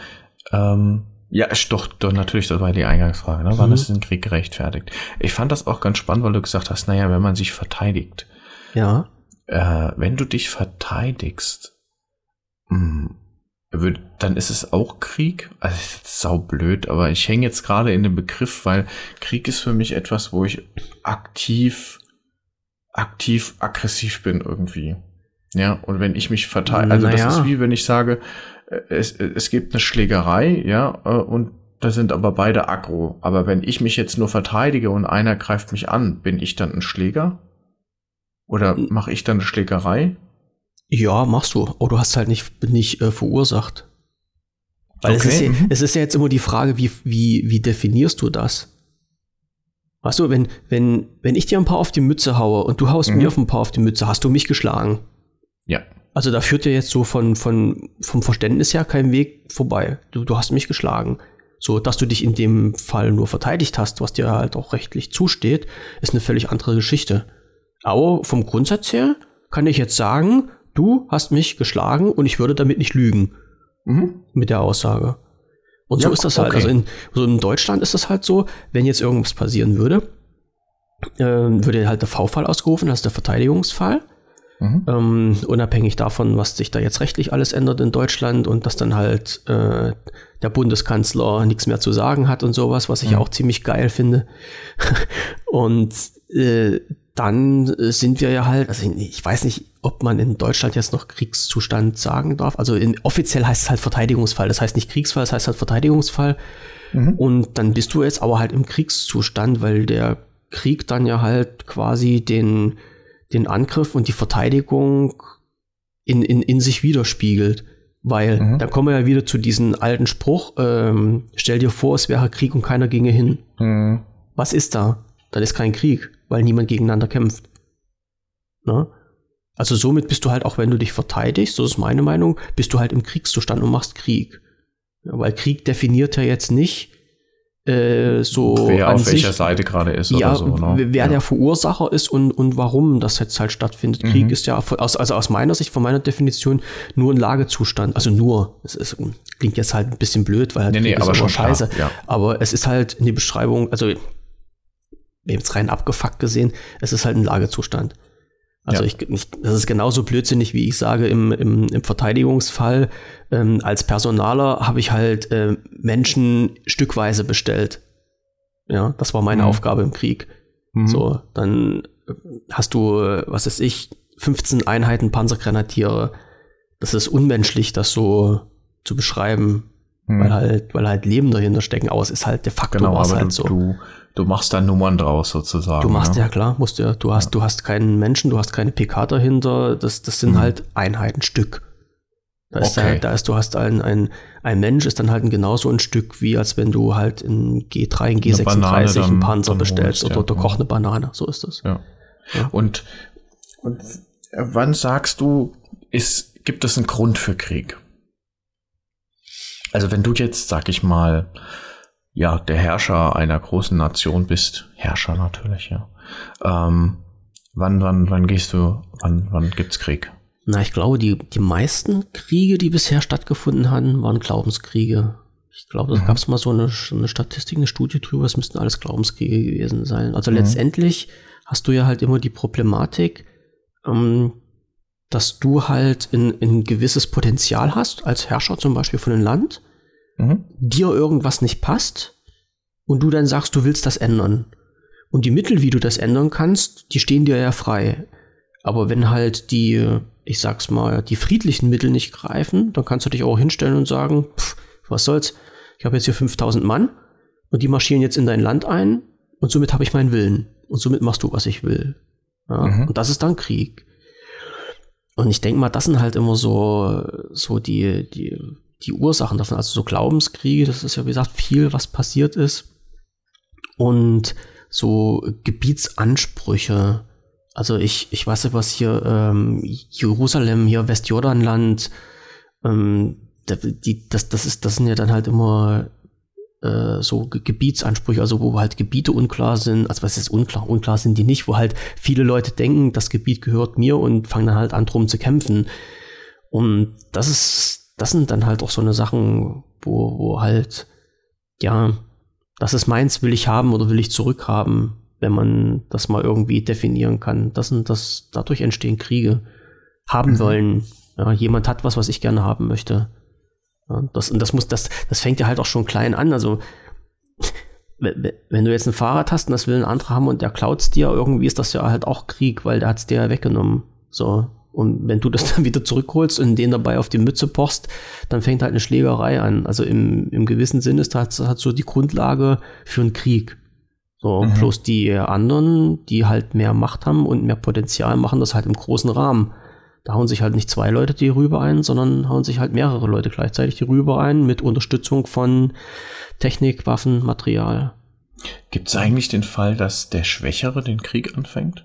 ähm, ja, ist doch, doch natürlich, das war die Eingangsfrage, ne? wann Mhm. ist ein Krieg gerechtfertigt? Ich fand das auch ganz spannend, weil du gesagt hast, naja, wenn man sich verteidigt, ja, äh, wenn du dich verteidigst, mh, würd, dann ist es auch Krieg. Also das ist saublöd, aber ich hänge jetzt gerade in dem Begriff, weil Krieg ist für mich etwas, wo ich aktiv, aktiv aggressiv bin irgendwie. Ja, und wenn ich mich verteidige, also Naja. das ist wie wenn ich sage, es, es gibt eine Schlägerei, ja, äh, und da sind aber beide aggro. Aber wenn ich mich jetzt nur verteidige und einer greift mich an, bin ich dann ein Schläger? Oder mache ich dann eine Schlägerei? ja, machst du. Aber du hast halt nicht, nicht äh, verursacht. Weil es, Okay, ist ja, mhm. es ist ja jetzt immer die Frage, wie, wie, wie definierst du das? Weißt du, wenn, wenn, wenn ich dir ein paar auf die Mütze haue und du haust Mhm. mir auf ein paar auf die Mütze, hast du mich geschlagen. Ja. Also da führt ja jetzt so von, von, vom Verständnis her kein Weg vorbei. Du, du hast mich geschlagen. So, dass du dich in dem Fall nur verteidigt hast, was dir halt auch rechtlich zusteht, ist eine völlig andere Geschichte. Aber vom Grundsatz her kann ich jetzt sagen, du hast mich geschlagen und ich würde damit nicht lügen Mhm. mit der Aussage. Und so Ja, ist das halt. okay. Also in, so in Deutschland ist das halt so, wenn jetzt irgendwas passieren würde, ähm, würde halt der V-Fall ausgerufen, das ist der Verteidigungsfall. Mhm. Ähm, unabhängig davon, was sich da jetzt rechtlich alles ändert in Deutschland und dass dann halt äh, der Bundeskanzler nichts mehr zu sagen hat und sowas, was ich Mhm. auch ziemlich geil finde. und äh, dann äh, sind wir ja halt, also ich weiß nicht, ob man in Deutschland jetzt noch Kriegszustand sagen darf. Also in, offiziell heißt es halt Verteidigungsfall. Das heißt nicht Kriegsfall, das heißt halt Verteidigungsfall. Mhm. Und dann bist du jetzt aber halt im Kriegszustand, weil der Krieg dann ja halt quasi den, den Angriff und die Verteidigung in, in, in sich widerspiegelt. Weil Mhm. dann kommen wir ja wieder zu diesem alten Spruch, ähm, stell dir vor, es wäre Krieg und keiner ginge hin. Mhm. Was ist da? Dann ist kein Krieg, weil niemand gegeneinander kämpft. Ne? Also somit bist du halt, auch wenn du dich verteidigst, so ist meine Meinung, bist du halt im Kriegszustand und machst Krieg. Ja, weil Krieg definiert ja jetzt nicht äh, so Wer an auf sich, welcher Seite gerade ist ja, oder so. Ne? wer ja. der Verursacher ist und, und warum das jetzt halt stattfindet. Mhm. Krieg ist ja aus, also aus meiner Sicht, von meiner Definition, nur ein Lagezustand. Also nur, es ist, klingt jetzt halt ein bisschen blöd, weil halt Nee, nee, Krieg ist aber schon klar, scheiße. ja. Aber es ist halt in die Beschreibung, also jetzt rein abgefuckt gesehen, es ist halt ein Lagezustand. Also Ja. ich, ich, das ist genauso blödsinnig, wie ich sage, im, im, im Verteidigungsfall, ähm, als Personaler habe ich halt äh, Menschen stückweise bestellt. Ja, das war meine Mhm. Aufgabe im Krieg. Mhm. So, dann hast du, äh, was weiß ich, 15 Einheiten Panzergrenadiere. Das ist unmenschlich, das so zu beschreiben, Mhm. weil halt, weil halt Leben dahinter stecken. Aber es ist halt de facto Genau, aber halt so. du, du machst da Nummern draus sozusagen. Du machst ne? ja klar, musst ja, du hast, du hast keinen Menschen, du hast keine PK dahinter, das, das sind Mhm. halt Einheitenstück. Da ist Okay. halt, da ist, du hast ein, ein, ein Mensch ist dann halt ein genauso ein Stück, wie als wenn du halt in G3, in G36 Banane dann- einen Panzer bestellst holst, oder ja. du kochst eine Banane, so ist das. Ja. Ja. Und, und wann sagst du, ist, gibt es einen Grund für Krieg? Also wenn du jetzt, sag ich mal, ja, der Herrscher einer großen Nation bist, Herrscher natürlich, ja. Ähm, wann, wann, wann gehst du, wann, wann gibt's Krieg? Na, ich glaube, die, die meisten Kriege, die bisher stattgefunden hatten, waren Glaubenskriege. Ich glaube, da Mhm. gab es mal so eine, eine Statistik, eine Studie drüber, es müssten alles Glaubenskriege gewesen sein. Also Mhm. letztendlich hast du ja halt immer die Problematik, ähm, dass du halt ein, ein gewisses Potenzial hast, als Herrscher zum Beispiel von einem Land, Mhm. dir irgendwas nicht passt und du dann sagst, du willst das ändern. Und die Mittel, wie du das ändern kannst, die stehen dir ja frei. Aber wenn halt die, ich sag's mal, die friedlichen Mittel nicht greifen, dann kannst du dich auch hinstellen und sagen, pff, was soll's, ich habe jetzt hier 5000 Mann und die marschieren jetzt in dein Land ein und somit habe ich meinen Willen. Und somit machst du, was ich will. Ja? Mhm. Und das ist dann Krieg. Und ich denke mal, das sind halt immer so, so die, die, die Ursachen davon. Also so Glaubenskriege, das ist ja, wie gesagt, viel, was passiert ist. Und so Gebietsansprüche. Also ich, ich weiß nicht, was hier ähm, Jerusalem, hier Westjordanland, ähm, die, das, das, ist, das sind ja dann halt immer äh, so Gebietsansprüche, also wo halt Gebiete unklar sind, also was ist unklar, unklar sind die nicht, wo halt viele Leute denken, das Gebiet gehört mir und fangen dann halt an drum zu kämpfen. Und das ist, das sind dann halt auch so eine Sachen, wo, wo halt, ja, das ist meins, will ich haben oder will ich zurückhaben, wenn man das mal irgendwie definieren kann. Das sind das, dadurch entstehen Kriege. Haben mhm. wollen. Ja, jemand hat was, was ich gerne haben möchte. Ja, das, und das muss, das, das fängt ja halt auch schon klein an. Also, wenn du jetzt ein Fahrrad hast und das will ein anderer haben und der klaut dir, irgendwie ist das ja halt auch Krieg, weil der hat es dir ja weggenommen. So. Und wenn du das dann wieder zurückholst und den dabei auf die Mütze pochst, dann fängt halt eine Schlägerei an. Also im, im gewissen Sinne ist das halt so die Grundlage für einen Krieg. So, mhm. bloß die anderen, die halt mehr Macht haben und mehr Potenzial, machen das halt im großen Rahmen. Da hauen sich halt nicht zwei Leute die Rübe ein, sondern hauen sich halt mehrere Leute gleichzeitig die Rübe ein mit Unterstützung von Technik, Waffen, Material. Gibt es eigentlich den Fall, dass der Schwächere den Krieg anfängt?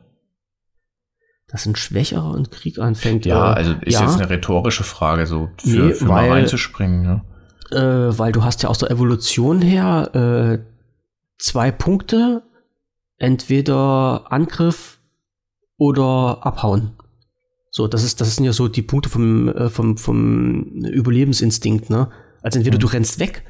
Dass ein Schwächerer einen Krieg anfängt? Ja, äh, also ist ja. jetzt eine rhetorische Frage, so für, nee, für weil, mal reinzuspringen. Ja. Äh, weil du hast ja aus der Evolution her äh, zwei Punkte, entweder Angriff oder Abhauen. So, das ist, das sind ja so die Punkte vom, äh, vom, vom Überlebensinstinkt, ne? Also entweder mhm. du rennst weg,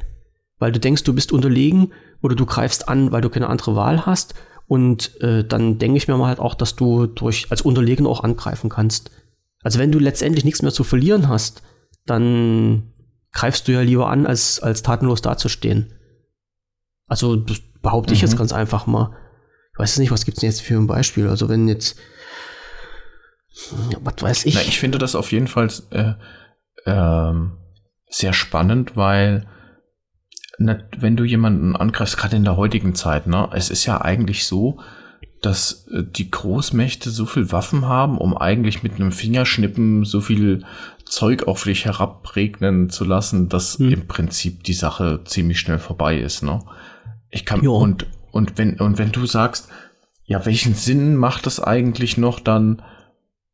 weil du denkst, du bist unterlegen, oder du greifst an, weil du keine andere Wahl hast. Und äh, dann denke ich mir mal halt auch, dass du durch als Unterlegen auch angreifen kannst. Also wenn du letztendlich nichts mehr zu verlieren hast, dann greifst du ja lieber an, als, als tatenlos dazustehen. Also das behaupte ich jetzt mhm. ganz einfach mal. Ich weiß nicht, was gibt es denn jetzt für ein Beispiel? Also wenn jetzt was weiß ich. Na, ich finde das auf jeden Fall äh, äh, sehr spannend, weil wenn du jemanden angreifst, gerade in der heutigen Zeit, ne, es ist ja eigentlich so, dass äh, die Großmächte so viel Waffen haben, um eigentlich mit einem Fingerschnippen so viel Zeug auf dich herabregnen zu lassen, dass hm. im Prinzip die Sache ziemlich schnell vorbei ist, ne? Ich kann jo. und und wenn und wenn du sagst, ja, welchen Sinn macht es eigentlich noch dann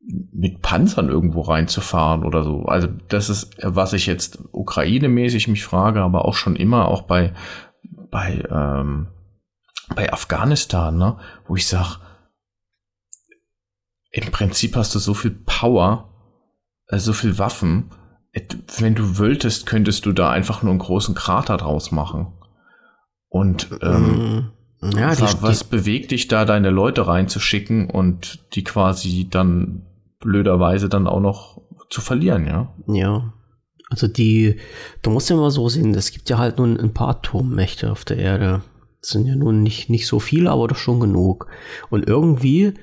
mit Panzern irgendwo reinzufahren oder so. Also das ist, was ich jetzt Ukraine-mäßig mich frage, aber auch schon immer, auch bei, bei, ähm, bei Afghanistan, ne, wo ich sag, im Prinzip hast du so viel Power, äh, so viel Waffen, wenn du wolltest, könntest du da einfach nur einen großen Krater draus machen. Und ähm, mm, ja, die, was bewegt dich da, deine Leute reinzuschicken und die quasi dann blöderweise dann auch noch zu verlieren, ja. Ja. Also die, du musst ja mal so sehen, es gibt ja halt nun ein paar Atommächte auf der Erde. Das sind ja nun nicht, nicht so viele, aber doch schon genug. Und irgendwie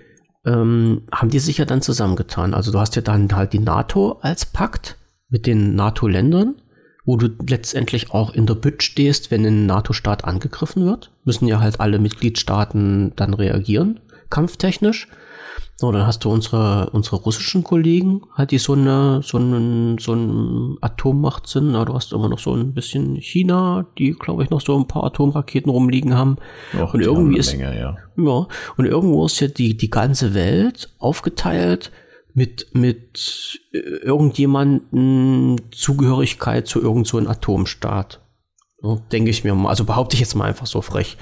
ähm, haben die sich ja dann zusammengetan. Also du hast ja dann halt die NATO als Pakt mit den NATO-Ländern, wo du letztendlich auch in der Bütt stehst, wenn ein NATO-Staat angegriffen wird. Müssen ja halt alle Mitgliedstaaten dann reagieren, kampftechnisch. So, dann hast du unsere, unsere russischen Kollegen, halt, die so eine, so einen, so ein Atommacht sind. Na, du hast immer noch so ein bisschen China, die, glaube ich, noch so ein paar Atomraketen rumliegen haben. Och, und irgendwie ist, Menge, ja. ja, und irgendwo ist ja die, die ganze Welt aufgeteilt mit, mit äh, irgendjemanden Zugehörigkeit zu irgendeinem so Atomstaat. So, Denke ich mir mal. Also behaupte ich jetzt mal einfach so frech.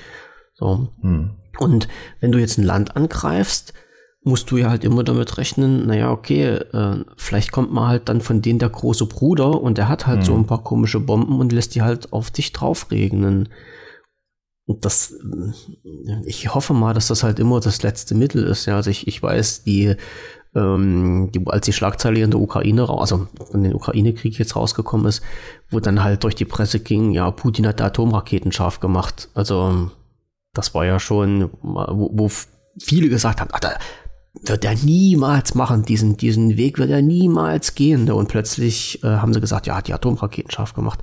So. Hm. Und wenn du jetzt ein Land angreifst, musst du ja halt immer damit rechnen, naja, okay, äh, vielleicht kommt mal halt dann von denen der große Bruder und der hat halt mhm. so ein paar komische Bomben und lässt die halt auf dich drauf regnen. Und das, äh, ich hoffe mal, dass das halt immer das letzte Mittel ist. Ja, also ich, ich weiß, die, ähm, die, als die Schlagzeile in der Ukraine, also in den Ukraine-Krieg jetzt rausgekommen ist, wo dann halt durch die Presse ging, ja, Putin hat Atomraketen scharf gemacht. Also, das war ja schon, wo, wo viele gesagt haben, ach, da, wird er niemals machen, diesen, diesen Weg wird er niemals gehen. Und plötzlich äh, haben sie gesagt, ja, hat die Atomraketen scharf gemacht.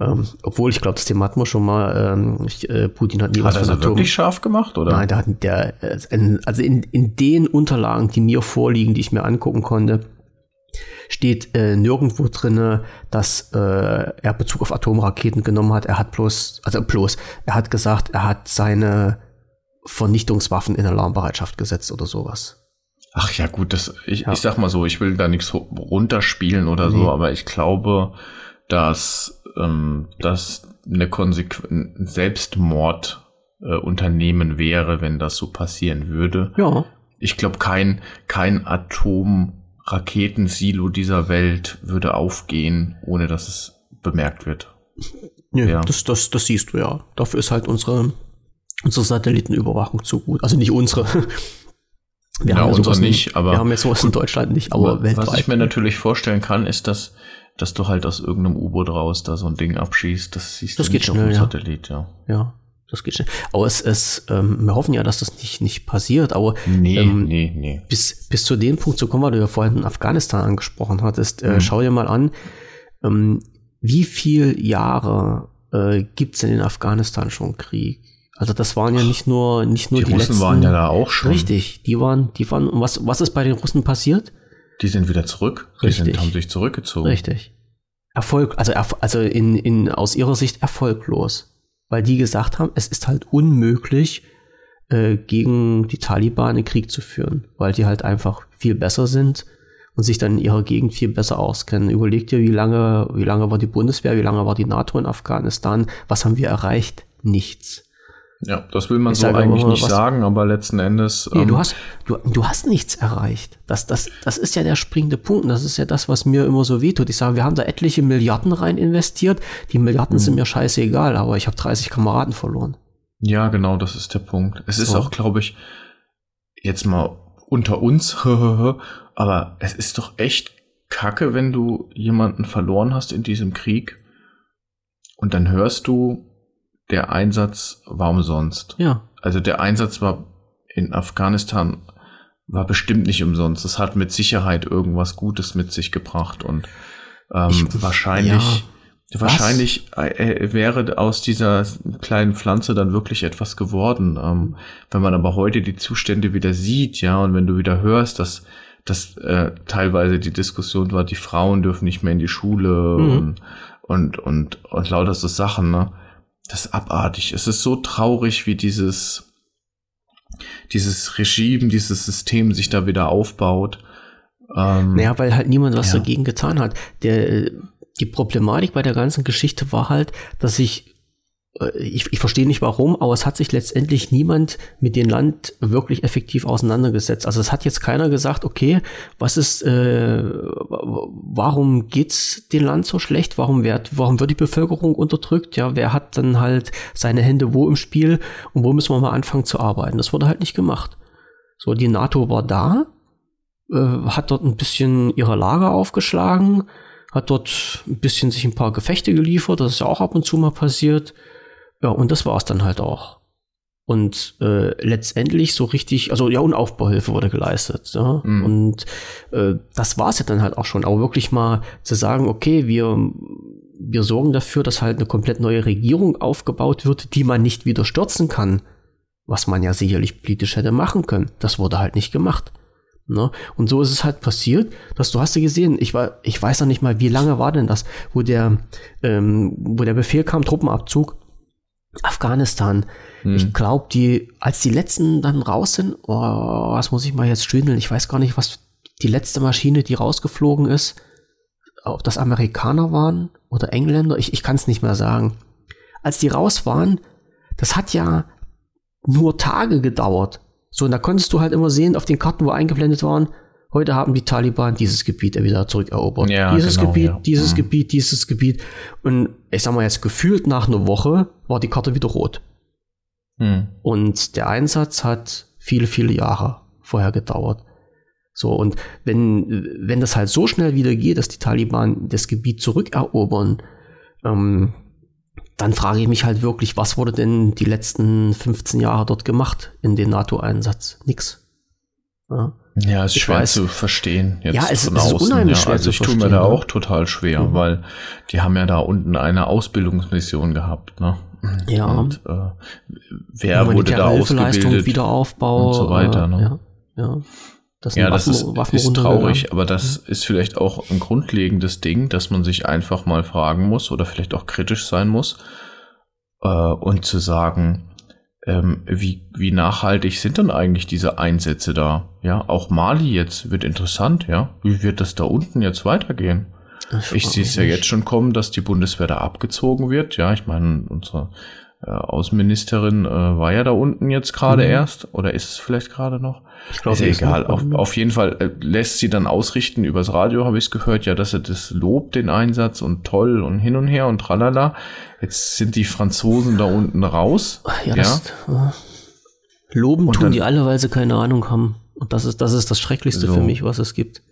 Ähm, obwohl ich glaube, das Thema hatten wir schon mal. Ähm, ich, äh, Putin hat nie hat was von Atom. wirklich scharf gemacht, oder? Nein, da hat der, äh, also in, in den Unterlagen, die mir vorliegen, die ich mir angucken konnte, steht äh, nirgendwo drinne, dass äh, er Bezug auf Atomraketen genommen hat. Er hat bloß, also bloß, er hat gesagt, er hat seine Vernichtungswaffen in Alarmbereitschaft gesetzt oder sowas. Ach ja, gut, das, ich, ja. ich sag mal so, ich will da nichts runterspielen oder nee. so, aber ich glaube, dass ähm, das eine Konsequenz, Selbstmord äh, Unternehmen wäre, wenn das so passieren würde. Ja. Ich glaube, kein, kein Atomraketensilo dieser Welt würde aufgehen, ohne dass es bemerkt wird. Ja, ja. Das, das, das siehst du ja. Dafür ist halt unsere, unsere Satellitenüberwachung zu gut. Also nicht unsere. Wir ja, haben unsere nicht, aber. Wir haben jetzt sowas in Deutschland nicht, aber weltweit. Was ich mir natürlich vorstellen kann, ist, dass, dass du halt aus irgendeinem U-Boot raus da so ein Ding abschießt. Das siehst das du nicht schnell, auf dem ja. Satellit, ja. Ja das geht schnell. Aber es ist, ähm, wir hoffen ja, dass das nicht, nicht passiert, aber nee, ähm, nee, nee. Bis, bis zu dem Punkt zu kommen, weil du ja vorhin Afghanistan angesprochen hattest, äh, mhm. schau dir mal an, ähm, wie viele Jahre äh, gibt es denn in Afghanistan schon Krieg? Also das waren ja nicht nur nicht nur die, die Russen letzten, waren ja da auch schon. Richtig, die waren, die waren. Und was was ist bei den Russen passiert? Die sind wieder zurück. Richtig. Die sind, haben sich zurückgezogen. Richtig. Erfolg, also also in, in aus ihrer Sicht erfolglos weil die gesagt haben, es ist halt unmöglich, äh, gegen die Taliban einen Krieg zu führen, weil die halt einfach viel besser sind und sich dann in ihrer Gegend viel besser auskennen. Überlegt dir, wie lange, wie lange war die Bundeswehr, wie lange war die NATO in Afghanistan, was haben wir erreicht? Nichts. Ja, das will man ich so eigentlich nicht was, sagen, aber letzten Endes. Nee, ähm, du, hast, du, du hast nichts erreicht. Das, das, das ist ja der springende Punkt. Das ist ja das, was mir immer so wehtut. Ich sage, wir haben da etliche Milliarden rein investiert. Die Milliarden mhm. sind mir scheißegal, aber ich habe 30 Kameraden verloren. Ja, genau, das ist der Punkt. Es so. ist auch, glaube ich, jetzt mal unter uns, aber es ist doch echt kacke, wenn du jemanden verloren hast in diesem Krieg und dann hörst du, der Einsatz war umsonst. Ja. Also der Einsatz war in Afghanistan war bestimmt nicht umsonst. Es hat mit Sicherheit irgendwas Gutes mit sich gebracht und ähm, ich, wahrscheinlich, ja. wahrscheinlich äh, wäre aus dieser kleinen Pflanze dann wirklich etwas geworden. Ähm, wenn man aber heute die Zustände wieder sieht, ja, und wenn du wieder hörst, dass dass äh, teilweise die Diskussion war, die Frauen dürfen nicht mehr in die Schule mhm. und, und, und, und lauter so Sachen, ne? Das ist abartig. Es ist so traurig, wie dieses, dieses Regime, dieses System sich da wieder aufbaut. Ähm, naja, weil halt niemand was ja. dagegen getan hat. Der, die Problematik bei der ganzen Geschichte war halt, dass sich äh, ich, ich verstehe nicht warum, aber es hat sich letztendlich niemand mit dem Land wirklich effektiv auseinandergesetzt. Also es hat jetzt keiner gesagt, okay, was ist, äh, warum geht's dem Land so schlecht? Warum wird, warum wird die Bevölkerung unterdrückt? Ja, wer hat dann halt seine Hände wo im Spiel und wo müssen wir mal anfangen zu arbeiten? Das wurde halt nicht gemacht. So, die NATO war da, äh, hat dort ein bisschen ihre Lager aufgeschlagen, hat dort ein bisschen sich ein paar Gefechte geliefert, das ist ja auch ab und zu mal passiert ja, und das war es dann halt auch. Und äh, letztendlich so richtig, also ja, und Aufbauhilfe wurde geleistet. Ja? Mhm. Und äh, das war es ja dann halt auch schon. Aber wirklich mal zu sagen, okay, wir, wir sorgen dafür, dass halt eine komplett neue Regierung aufgebaut wird, die man nicht wieder stürzen kann, was man ja sicherlich politisch hätte machen können. Das wurde halt nicht gemacht. Ne? Und so ist es halt passiert, dass du hast ja gesehen, ich war, ich weiß noch nicht mal, wie lange war denn das, wo der, ähm, wo der Befehl kam, Truppenabzug, Afghanistan. Hm. Ich glaube, die, als die letzten dann raus sind, oh, was muss ich mal jetzt stündeln? Ich weiß gar nicht, was die letzte Maschine, die rausgeflogen ist, ob das Amerikaner waren oder Engländer, ich, ich kann es nicht mehr sagen. Als die raus waren, das hat ja nur Tage gedauert. So, und da konntest du halt immer sehen, auf den Karten, wo eingeblendet waren, Heute haben die Taliban dieses Gebiet wieder zurückerobert. Ja, dieses genau, Gebiet, ja. dieses mhm. Gebiet, dieses Gebiet. Und ich sag mal jetzt gefühlt nach einer Woche war die Karte wieder rot. Mhm. Und der Einsatz hat viele, viele Jahre vorher gedauert. So, und wenn, wenn das halt so schnell wieder geht, dass die Taliban das Gebiet zurückerobern, ähm, dann frage ich mich halt wirklich, was wurde denn die letzten 15 Jahre dort gemacht in den NATO-Einsatz? Nix. Ja. Ja, ist ich schwer weiß. zu verstehen. Jetzt ja, es, von es ist unheimlich ja, schwer also ich tue mir da auch total schwer, mhm. weil die haben ja da unten eine Ausbildungsmission gehabt, ne? Ja. Und äh, wer wurde da ausgebildet? Wiederaufbau und so weiter, ne? Ja. ja. Das, ja, Waffen, das ist, ist traurig, aber das mhm. ist vielleicht auch ein grundlegendes Ding, dass man sich einfach mal fragen muss oder vielleicht auch kritisch sein muss äh, und zu sagen, ähm, wie, wie nachhaltig sind denn eigentlich diese Einsätze da? Ja, auch Mali jetzt wird interessant, ja. Wie wird das da unten jetzt weitergehen? Ich sehe es ja jetzt schon kommen, dass die Bundeswehr da abgezogen wird. Ja, ich meine, unsere äh, Außenministerin äh, war ja da unten jetzt gerade mhm. erst oder ist es vielleicht gerade noch? Ich glaube, ist ja egal. Auf, auf, jeden Fall äh, lässt sie dann ausrichten übers Radio, habe ich es gehört, ja, dass er das lobt, den Einsatz und toll und hin und her und tralala. Jetzt sind die Franzosen da unten raus. Ja, ja. Das, äh, loben und tun dann, die alle, weil sie keine Ahnung haben. Und das ist das ist das Schrecklichste so. für mich, was es gibt.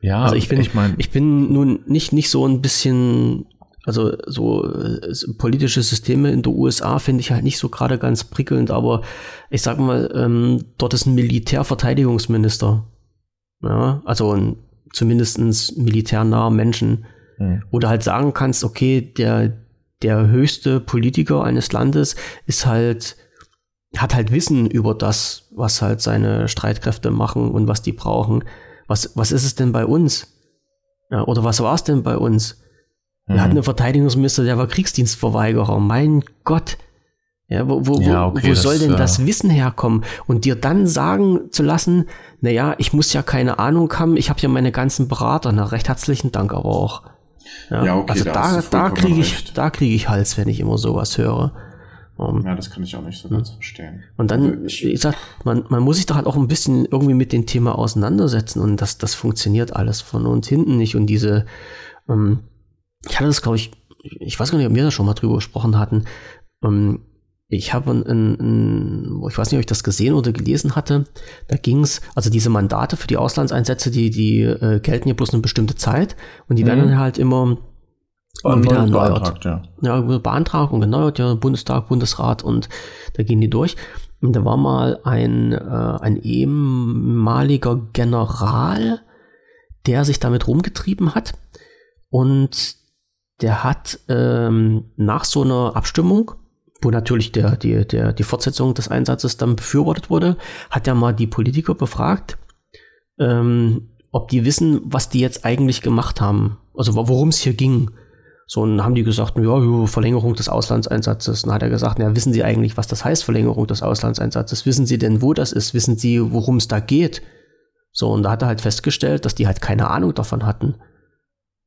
Ja, also ich bin, ich, mein, ich bin nun nicht, nicht so ein bisschen also so äh, politische Systeme in der USA finde ich halt nicht so gerade ganz prickelnd, aber ich sag mal, ähm, dort ist ein Militärverteidigungsminister. Ja, also ein zumindest militärnaher Menschen, mhm. wo du halt sagen kannst, okay, der, der höchste Politiker eines Landes ist halt, hat halt Wissen über das, was halt seine Streitkräfte machen und was die brauchen. Was, was ist es denn bei uns? Ja, oder was war es denn bei uns? Wir mhm. hatten einen Verteidigungsminister, der war Kriegsdienstverweigerer. Mein Gott. Ja, wo, wo, ja, okay, wo soll das, denn äh, das Wissen herkommen? Und dir dann sagen zu lassen, naja, ich muss ja keine Ahnung haben, ich habe ja meine ganzen Berater. Na, recht herzlichen Dank aber auch. Ja, ja okay, also da, da kriege ich, da kriege ich Hals, wenn ich immer sowas höre. Um, ja, das kann ich auch nicht so ganz verstehen. Und dann, also ich, ich sag, man, man muss sich doch halt auch ein bisschen irgendwie mit dem Thema auseinandersetzen und das, das funktioniert alles von und hinten nicht. Und diese, ähm, ich hatte das, glaube ich, ich weiß gar nicht, ob wir da schon mal drüber gesprochen hatten. Ähm, ich habe ein, ein, ein, ich weiß nicht, ob ich das gesehen oder gelesen hatte. Da ging es, also diese Mandate für die Auslandseinsätze, die, die äh, gelten ja bloß eine bestimmte Zeit und die mhm. werden dann halt immer, immer wieder erneuert. Ja. ja, beantragt und erneuert, ja, Bundestag, Bundesrat und da gehen die durch. Und da war mal ein, äh, ein ehemaliger General, der sich damit rumgetrieben hat und der hat ähm, nach so einer Abstimmung, wo natürlich der, die, der, die Fortsetzung des Einsatzes dann befürwortet wurde, hat er mal die Politiker befragt, ähm, ob die wissen, was die jetzt eigentlich gemacht haben. Also worum es hier ging. So, und haben die gesagt, ja, Verlängerung des Auslandseinsatzes. Dann hat er gesagt, ja, wissen Sie eigentlich, was das heißt, Verlängerung des Auslandseinsatzes? Wissen Sie denn, wo das ist? Wissen Sie, worum es da geht? So, und da hat er halt festgestellt, dass die halt keine Ahnung davon hatten.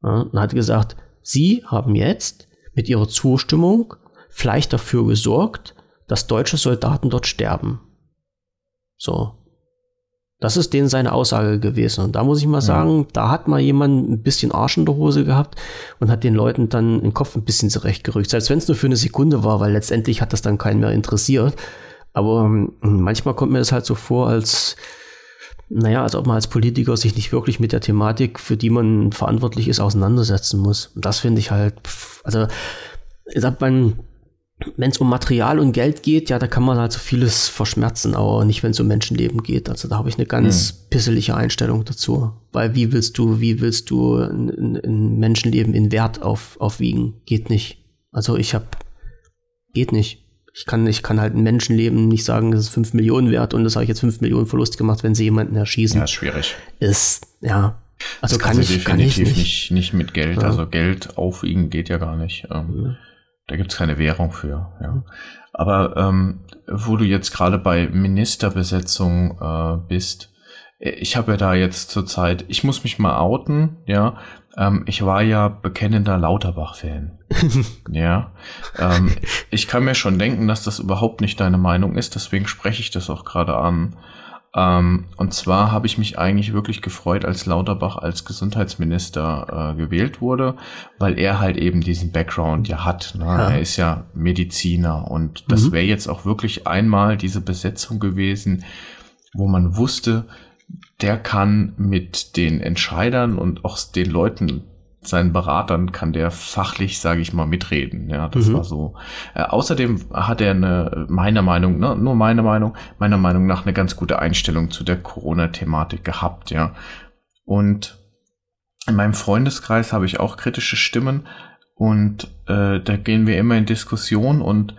Ja, und hat gesagt, Sie haben jetzt mit Ihrer Zustimmung vielleicht dafür gesorgt, dass deutsche Soldaten dort sterben. So. Das ist denen seine Aussage gewesen. Und da muss ich mal sagen, ja. da hat mal jemand ein bisschen Arsch in der Hose gehabt und hat den Leuten dann den Kopf ein bisschen zurechtgerückt. Selbst wenn es nur für eine Sekunde war, weil letztendlich hat das dann keinen mehr interessiert. Aber ähm, manchmal kommt mir das halt so vor, als naja, als ob man als Politiker sich nicht wirklich mit der Thematik, für die man verantwortlich ist, auseinandersetzen muss. Und das finde ich halt, also, ich sag man, wenn es um Material und Geld geht, ja, da kann man halt so vieles verschmerzen, aber nicht, wenn es um Menschenleben geht. Also da habe ich eine ganz mhm. pisselige Einstellung dazu. Weil wie willst du, wie willst du ein, ein Menschenleben in Wert auf, aufwiegen? Geht nicht. Also ich habe, geht nicht. Ich kann, ich kann halt ein Menschenleben nicht sagen, das ist 5 Millionen wert und das habe ich jetzt 5 Millionen Verlust gemacht, wenn sie jemanden erschießen. Ja, ist schwierig. Ist, ja. Also das kann ich definitiv kann ich nicht. nicht. nicht mit Geld. Ja. Also Geld aufwiegen geht ja gar nicht. Ähm, ja. Da gibt es keine Währung für. Ja. Aber ähm, wo du jetzt gerade bei Ministerbesetzung äh, bist, äh, ich habe ja da jetzt zurzeit, ich muss mich mal outen, ja. Ähm, ich war ja bekennender Lauterbach-Fan. ja. Ähm, ich kann mir schon denken, dass das überhaupt nicht deine Meinung ist, deswegen spreche ich das auch gerade an. Ähm, und zwar habe ich mich eigentlich wirklich gefreut, als Lauterbach als Gesundheitsminister äh, gewählt wurde, weil er halt eben diesen Background ja hat. Ne? Ja. Er ist ja Mediziner und das mhm. wäre jetzt auch wirklich einmal diese Besetzung gewesen, wo man wusste, der kann mit den Entscheidern und auch den Leuten, seinen Beratern, kann der fachlich, sage ich mal, mitreden. Ja, das mhm. war so. Äh, außerdem hat er eine, meiner Meinung, ne, nur meine Meinung, meiner Meinung nach eine ganz gute Einstellung zu der Corona-Thematik gehabt. Ja, und in meinem Freundeskreis habe ich auch kritische Stimmen und äh, da gehen wir immer in Diskussion und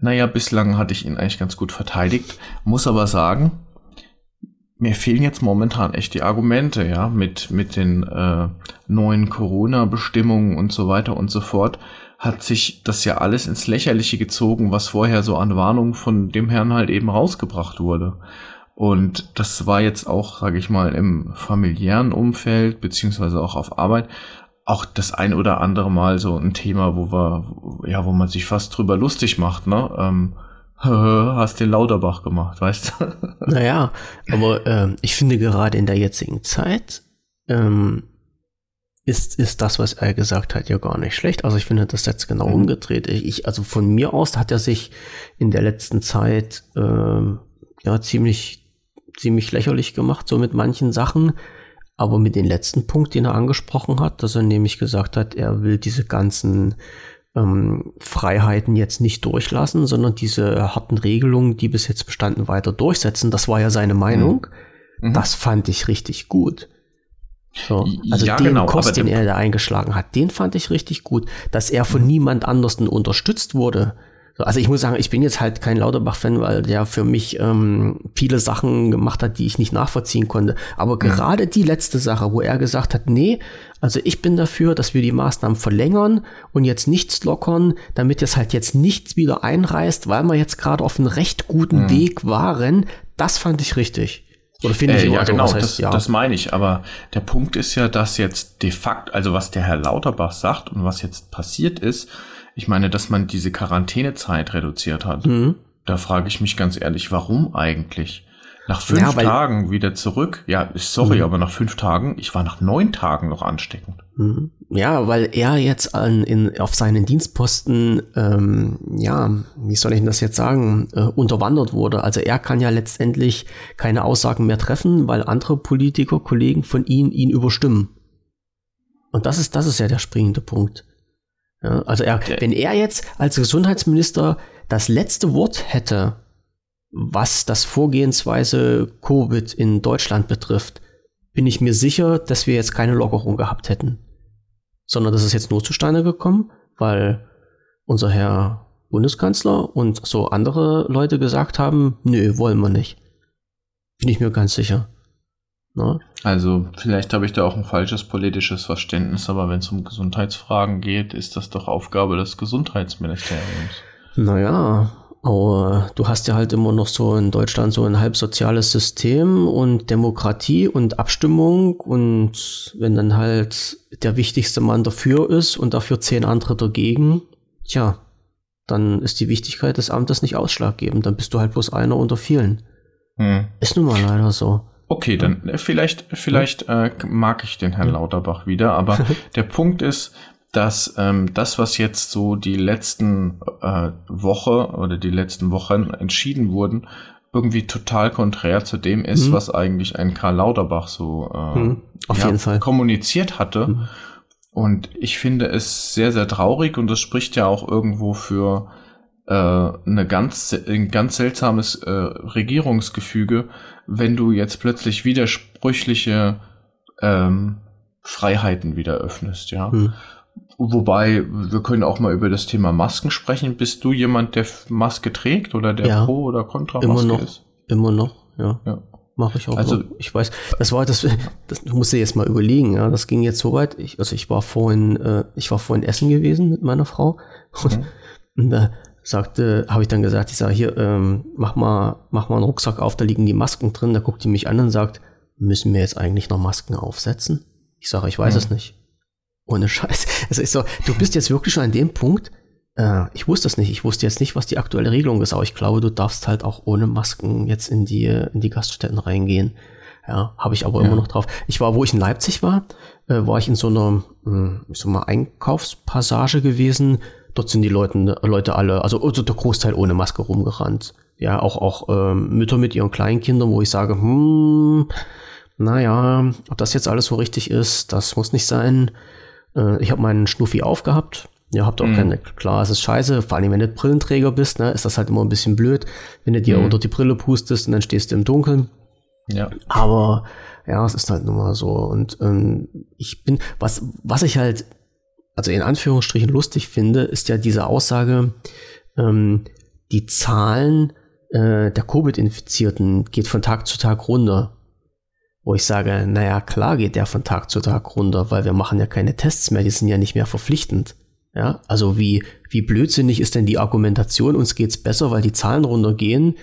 naja, bislang hatte ich ihn eigentlich ganz gut verteidigt, muss aber sagen, mir fehlen jetzt momentan echt die Argumente, ja, mit, mit den äh, neuen Corona-Bestimmungen und so weiter und so fort, hat sich das ja alles ins Lächerliche gezogen, was vorher so an Warnung von dem Herrn halt eben rausgebracht wurde. Und das war jetzt auch, sage ich mal, im familiären Umfeld, beziehungsweise auch auf Arbeit, auch das ein oder andere Mal so ein Thema, wo wir, ja, wo man sich fast drüber lustig macht, ne? Ähm, hast den Lauterbach gemacht, weißt du? Naja, aber ähm, ich finde gerade in der jetzigen Zeit ähm, ist, ist das, was er gesagt hat, ja gar nicht schlecht. Also ich finde das jetzt genau mhm. umgedreht. Ich, also von mir aus hat er sich in der letzten Zeit ähm, ja ziemlich, ziemlich lächerlich gemacht, so mit manchen Sachen. Aber mit dem letzten Punkt, den er angesprochen hat, dass er nämlich gesagt hat, er will diese ganzen ähm, Freiheiten jetzt nicht durchlassen, sondern diese harten Regelungen, die bis jetzt bestanden, weiter durchsetzen. Das war ja seine Meinung. Mhm. Das fand ich richtig gut. So, also ja, den genau, Kurs, den er da eingeschlagen hat, den fand ich richtig gut. Dass er von mhm. niemand anders unterstützt wurde, also ich muss sagen, ich bin jetzt halt kein Lauterbach-Fan, weil der für mich ähm, viele Sachen gemacht hat, die ich nicht nachvollziehen konnte. Aber mhm. gerade die letzte Sache, wo er gesagt hat, nee, also ich bin dafür, dass wir die Maßnahmen verlängern und jetzt nichts lockern, damit es halt jetzt nichts wieder einreißt, weil wir jetzt gerade auf einem recht guten mhm. Weg waren. Das fand ich richtig. Oder finde ich äh, ja, also, genau, heißt, das, ja. das meine ich. Aber der Punkt ist ja, dass jetzt de facto, also was der Herr Lauterbach sagt und was jetzt passiert ist, ich meine, dass man diese Quarantänezeit reduziert hat. Mhm. Da frage ich mich ganz ehrlich, warum eigentlich? Nach fünf ja, Tagen wieder zurück. Ja, sorry, mhm. aber nach fünf Tagen, ich war nach neun Tagen noch ansteckend. Mhm. Ja, weil er jetzt an, in, auf seinen Dienstposten, ähm, ja, wie soll ich denn das jetzt sagen, äh, unterwandert wurde. Also er kann ja letztendlich keine Aussagen mehr treffen, weil andere Politiker, Kollegen von ihm ihn überstimmen. Und das ist, das ist ja der springende Punkt. Ja, also er, wenn er jetzt als Gesundheitsminister das letzte Wort hätte, was das Vorgehensweise Covid in Deutschland betrifft, bin ich mir sicher, dass wir jetzt keine Lockerung gehabt hätten. Sondern das ist jetzt nur zustande gekommen, weil unser Herr Bundeskanzler und so andere Leute gesagt haben, nö, wollen wir nicht. Bin ich mir ganz sicher. Ne? Also vielleicht habe ich da auch ein falsches politisches Verständnis, aber wenn es um Gesundheitsfragen geht, ist das doch Aufgabe des Gesundheitsministeriums. Naja, aber du hast ja halt immer noch so in Deutschland so ein halb soziales System und Demokratie und Abstimmung und wenn dann halt der wichtigste Mann dafür ist und dafür zehn andere dagegen, tja, dann ist die Wichtigkeit des Amtes nicht ausschlaggebend, dann bist du halt bloß einer unter vielen. Hm. Ist nun mal leider so. Okay, dann äh, vielleicht, vielleicht äh, mag ich den Herrn Lauterbach wieder, aber der Punkt ist, dass ähm, das, was jetzt so die letzten äh, Woche oder die letzten Wochen entschieden wurden, irgendwie total konträr zu dem ist, mhm. was eigentlich ein Karl Lauterbach so äh, mhm, auf ja, jeden Fall. kommuniziert hatte. Mhm. Und ich finde es sehr, sehr traurig und das spricht ja auch irgendwo für äh, eine ganz, ein ganz seltsames äh, Regierungsgefüge, wenn du jetzt plötzlich widersprüchliche ähm, Freiheiten wieder öffnest, ja. Hm. Wobei, wir können auch mal über das Thema Masken sprechen. Bist du jemand, der Maske trägt oder der ja, Pro- oder Kontra-Maske immer noch, ist? Immer noch, ja. ja. Mache ich auch. Also, noch. ich weiß, das war das, das du musst dir jetzt mal überlegen, ja. Das ging jetzt so weit. Ich, also ich war vorhin, äh, ich war vorhin essen gewesen mit meiner Frau. Und, mhm. und da sagte, habe ich dann gesagt, ich sage hier, ähm, mach mal, mach mal einen Rucksack auf, da liegen die Masken drin. Da guckt die mich an und sagt, müssen wir jetzt eigentlich noch Masken aufsetzen? Ich sage, ich weiß mhm. es nicht. Ohne Scheiß. Also ich so, du bist jetzt wirklich schon an dem Punkt, äh, ich wusste es nicht. Ich wusste jetzt nicht, was die aktuelle Regelung ist, aber ich glaube, du darfst halt auch ohne Masken jetzt in die, in die Gaststätten reingehen. Ja, habe ich aber ja. immer noch drauf. Ich war, wo ich in Leipzig war, äh, war ich in so einer, äh, ich sag mal, Einkaufspassage gewesen dort sind die Leute, Leute alle, also, also der Großteil ohne Maske rumgerannt. Ja, auch, auch ähm, Mütter mit ihren Kleinkindern, wo ich sage, hm, naja, ob das jetzt alles so richtig ist, das muss nicht sein. Äh, ich habe meinen Schnuffi aufgehabt. Ihr habt auch mhm. keine, klar, es ist scheiße, vor allem wenn du Brillenträger bist, ne, ist das halt immer ein bisschen blöd, wenn du dir mhm. unter die Brille pustest und dann stehst du im Dunkeln. Ja. Aber ja, es ist halt nun mal so. Und ähm, ich bin, was, was ich halt also in Anführungsstrichen lustig finde, ist ja diese Aussage, ähm, die Zahlen äh, der Covid-Infizierten geht von Tag zu Tag runter. Wo ich sage, naja, klar geht der von Tag zu Tag runter, weil wir machen ja keine Tests mehr, die sind ja nicht mehr verpflichtend. Ja, also wie, wie blödsinnig ist denn die Argumentation, uns geht's besser, weil die Zahlen runtergehen.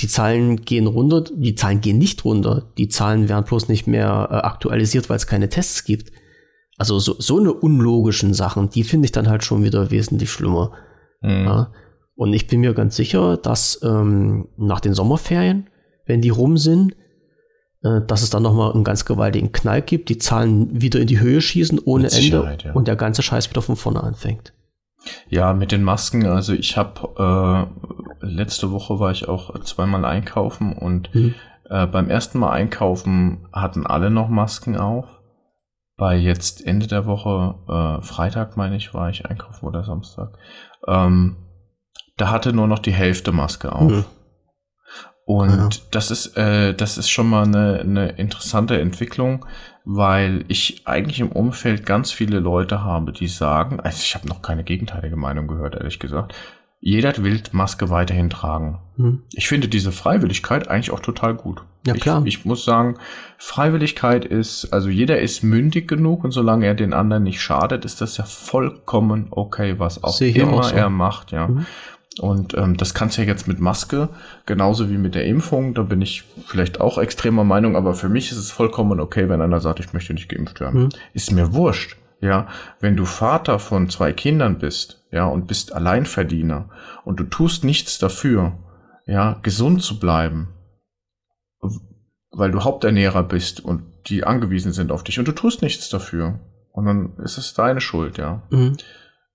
Die Zahlen gehen runter, die Zahlen gehen nicht runter. Die Zahlen werden bloß nicht mehr äh, aktualisiert, weil es keine Tests gibt. Also so, so eine unlogischen Sachen, die finde ich dann halt schon wieder wesentlich schlimmer. Mhm. Ja. Und ich bin mir ganz sicher, dass ähm, nach den Sommerferien, wenn die rum sind, äh, dass es dann nochmal einen ganz gewaltigen Knall gibt, die Zahlen wieder in die Höhe schießen ohne Ende ja. und der ganze Scheiß wieder von vorne anfängt. Ja, mit den Masken, also ich habe äh, letzte Woche war ich auch zweimal einkaufen und mhm. äh, beim ersten Mal einkaufen hatten alle noch Masken auf. Bei jetzt Ende der Woche, äh, Freitag meine ich, war ich einkaufen oder Samstag. Ähm, da hatte nur noch die Hälfte Maske auf. Mhm. Und ja. das ist, äh, das ist schon mal eine, eine interessante Entwicklung, weil ich eigentlich im Umfeld ganz viele Leute habe, die sagen, also ich habe noch keine gegenteilige Meinung gehört, ehrlich gesagt, jeder will Maske weiterhin tragen. Hm. Ich finde diese Freiwilligkeit eigentlich auch total gut. Ja, klar. Ich, ich, muss sagen, Freiwilligkeit ist, also jeder ist mündig genug und solange er den anderen nicht schadet, ist das ja vollkommen okay, was auch immer auch so. er macht, ja. Mhm. Und ähm, das kannst du ja jetzt mit Maske, genauso wie mit der Impfung. Da bin ich vielleicht auch extremer Meinung, aber für mich ist es vollkommen okay, wenn einer sagt, ich möchte nicht geimpft werden. Mhm. Ist mir wurscht. Ja, wenn du Vater von zwei Kindern bist, ja, und bist Alleinverdiener und du tust nichts dafür, ja, gesund zu bleiben, weil du Haupternährer bist und die angewiesen sind auf dich und du tust nichts dafür. Und dann ist es deine Schuld, ja. Mhm.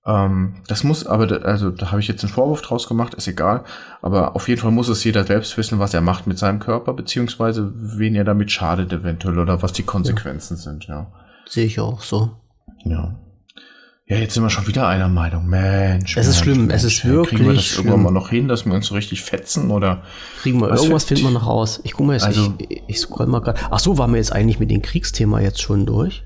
Ähm, das muss aber, also da habe ich jetzt einen Vorwurf draus gemacht, ist egal. Aber auf jeden Fall muss es jeder selbst wissen, was er macht mit seinem Körper, beziehungsweise wen er damit schadet eventuell oder was die Konsequenzen ja. sind, ja. Sehe ich auch so. Ja. Ja, jetzt sind wir schon wieder einer Meinung. Mensch. Es ist schlimm, Mensch, es ist wirklich Kriegen wir das schlimm. irgendwann mal noch hin, dass wir uns so richtig fetzen oder? Kriegen wir irgendwas, finden wir noch raus. Ich gucke mal jetzt, also, ich, ich scroll mal gerade. Ach so, waren wir jetzt eigentlich mit dem Kriegsthema jetzt schon durch?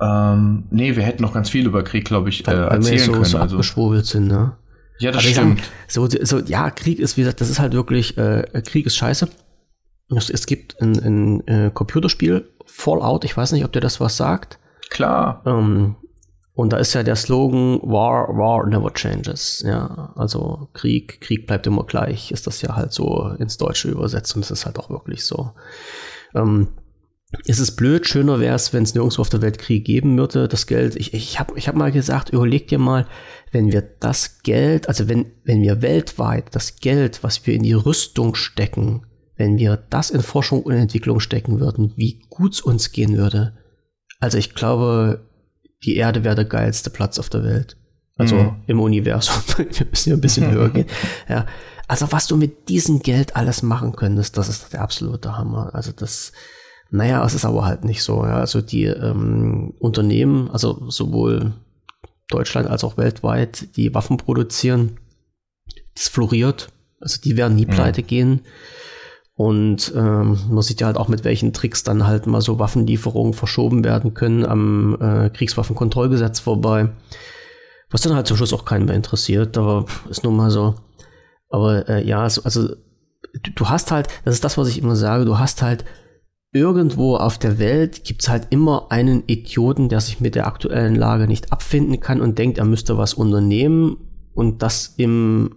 Ähm, nee, wir hätten noch ganz viel über Krieg, glaube ich, äh, erzählen so, können. So also. abgeschwurbelt sind, ne? Ja, das stimmt. Sagen, so, so, ja, Krieg ist, wie gesagt, das ist halt wirklich, äh, Krieg ist scheiße. Es, es gibt ein, ein äh, Computerspiel, Fallout, ich weiß nicht, ob dir das was sagt. Klar. Ähm, und da ist ja der Slogan War, War never changes. Ja, also Krieg, Krieg bleibt immer gleich, ist das ja halt so ins Deutsche übersetzt und es ist halt auch wirklich so. Ähm, ist es blöd, schöner wäre es, wenn es nirgendwo auf der Welt Krieg geben würde, das Geld. Ich, ich habe ich hab mal gesagt, überleg dir mal, wenn wir das Geld, also wenn, wenn wir weltweit das Geld, was wir in die Rüstung stecken, wenn wir das in Forschung und Entwicklung stecken würden, wie gut es uns gehen würde. Also ich glaube, die Erde wäre der geilste Platz auf der Welt. Also mhm. im Universum. wir müssen ja ein bisschen höher gehen. Ja. Also was du mit diesem Geld alles machen könntest, das ist der absolute Hammer. Also das, naja, es ist aber halt nicht so. Ja. Also die ähm, Unternehmen, also sowohl Deutschland als auch weltweit, die Waffen produzieren, das floriert. Also die werden nie mhm. pleite gehen. Und ähm, man sieht ja halt auch, mit welchen Tricks dann halt mal so Waffenlieferungen verschoben werden können am äh, Kriegswaffenkontrollgesetz vorbei. Was dann halt zum Schluss auch keinen mehr interessiert, aber ist nun mal so. Aber äh, ja, also, du, du hast halt, das ist das, was ich immer sage, du hast halt irgendwo auf der Welt gibt's halt immer einen Idioten, der sich mit der aktuellen Lage nicht abfinden kann und denkt, er müsste was unternehmen und das im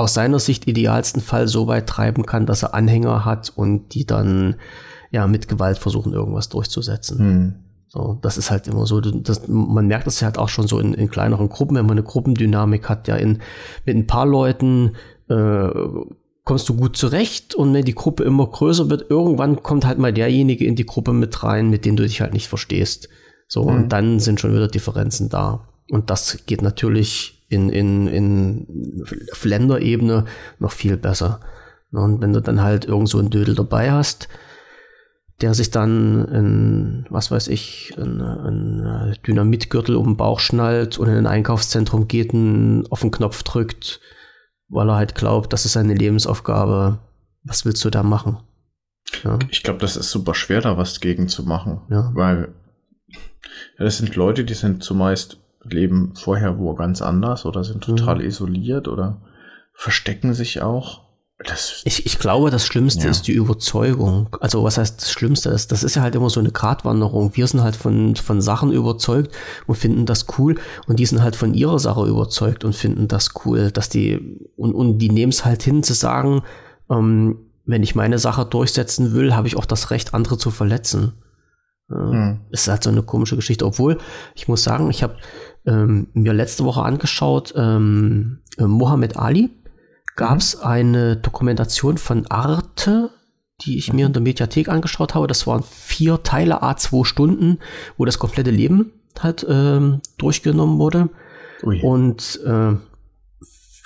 aus seiner Sicht idealsten Fall so weit treiben kann, dass er Anhänger hat und die dann ja mit Gewalt versuchen, irgendwas durchzusetzen. Hm. So, das ist halt immer so, das, man merkt das ja halt auch schon so in, in kleineren Gruppen, wenn man eine Gruppendynamik hat, ja in, mit ein paar Leuten äh, kommst du gut zurecht und wenn die Gruppe immer größer wird, irgendwann kommt halt mal derjenige in die Gruppe mit rein, mit dem du dich halt nicht verstehst. So, mhm. und dann sind schon wieder Differenzen da. Und das geht natürlich in, in, in Länderebene noch viel besser. Und wenn du dann halt irgend so einen Dödel dabei hast, der sich dann in, was weiß ich, ein Dynamitgürtel um den Bauch schnallt und in ein Einkaufszentrum geht und auf den Knopf drückt, weil er halt glaubt, das ist seine Lebensaufgabe. Was willst du da machen? Ja. Ich glaube, das ist super schwer, da was gegen zu machen. Ja. Weil ja, das sind Leute, die sind zumeist leben vorher wo ganz anders oder sind total mhm. isoliert oder verstecken sich auch. Das, ich, ich glaube, das Schlimmste ja. ist die Überzeugung. Also was heißt das Schlimmste ist? Das ist ja halt immer so eine Gratwanderung. Wir sind halt von, von Sachen überzeugt und finden das cool und die sind halt von ihrer Sache überzeugt und finden das cool, dass die und, und die nehmen es halt hin zu sagen, ähm, wenn ich meine Sache durchsetzen will, habe ich auch das Recht, andere zu verletzen. Äh, hm. Ist halt so eine komische Geschichte. Obwohl, ich muss sagen, ich habe ähm, mir letzte Woche angeschaut, ähm, äh, Mohammed Ali gab es mhm. eine Dokumentation von Arte, die ich mir in der Mediathek angeschaut habe. Das waren vier Teile, a zwei Stunden, wo das komplette Leben halt ähm, durchgenommen wurde. Ui. Und äh,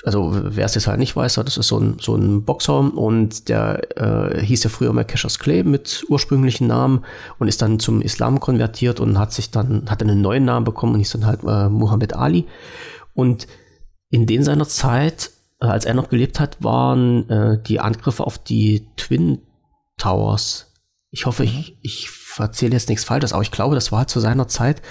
also wer es jetzt halt nicht weiß, das ist so ein, so ein Boxer und der äh, hieß ja früher mal Cassius Clay mit ursprünglichen Namen und ist dann zum Islam konvertiert und hat sich dann, hat einen neuen Namen bekommen und hieß dann halt äh, Muhammad Ali. Und in den seiner Zeit, äh, als er noch gelebt hat, waren äh, die Angriffe auf die Twin Towers. Ich hoffe, mhm. ich, ich erzähle jetzt nichts Falsches, aber ich glaube, das war halt zu seiner Zeit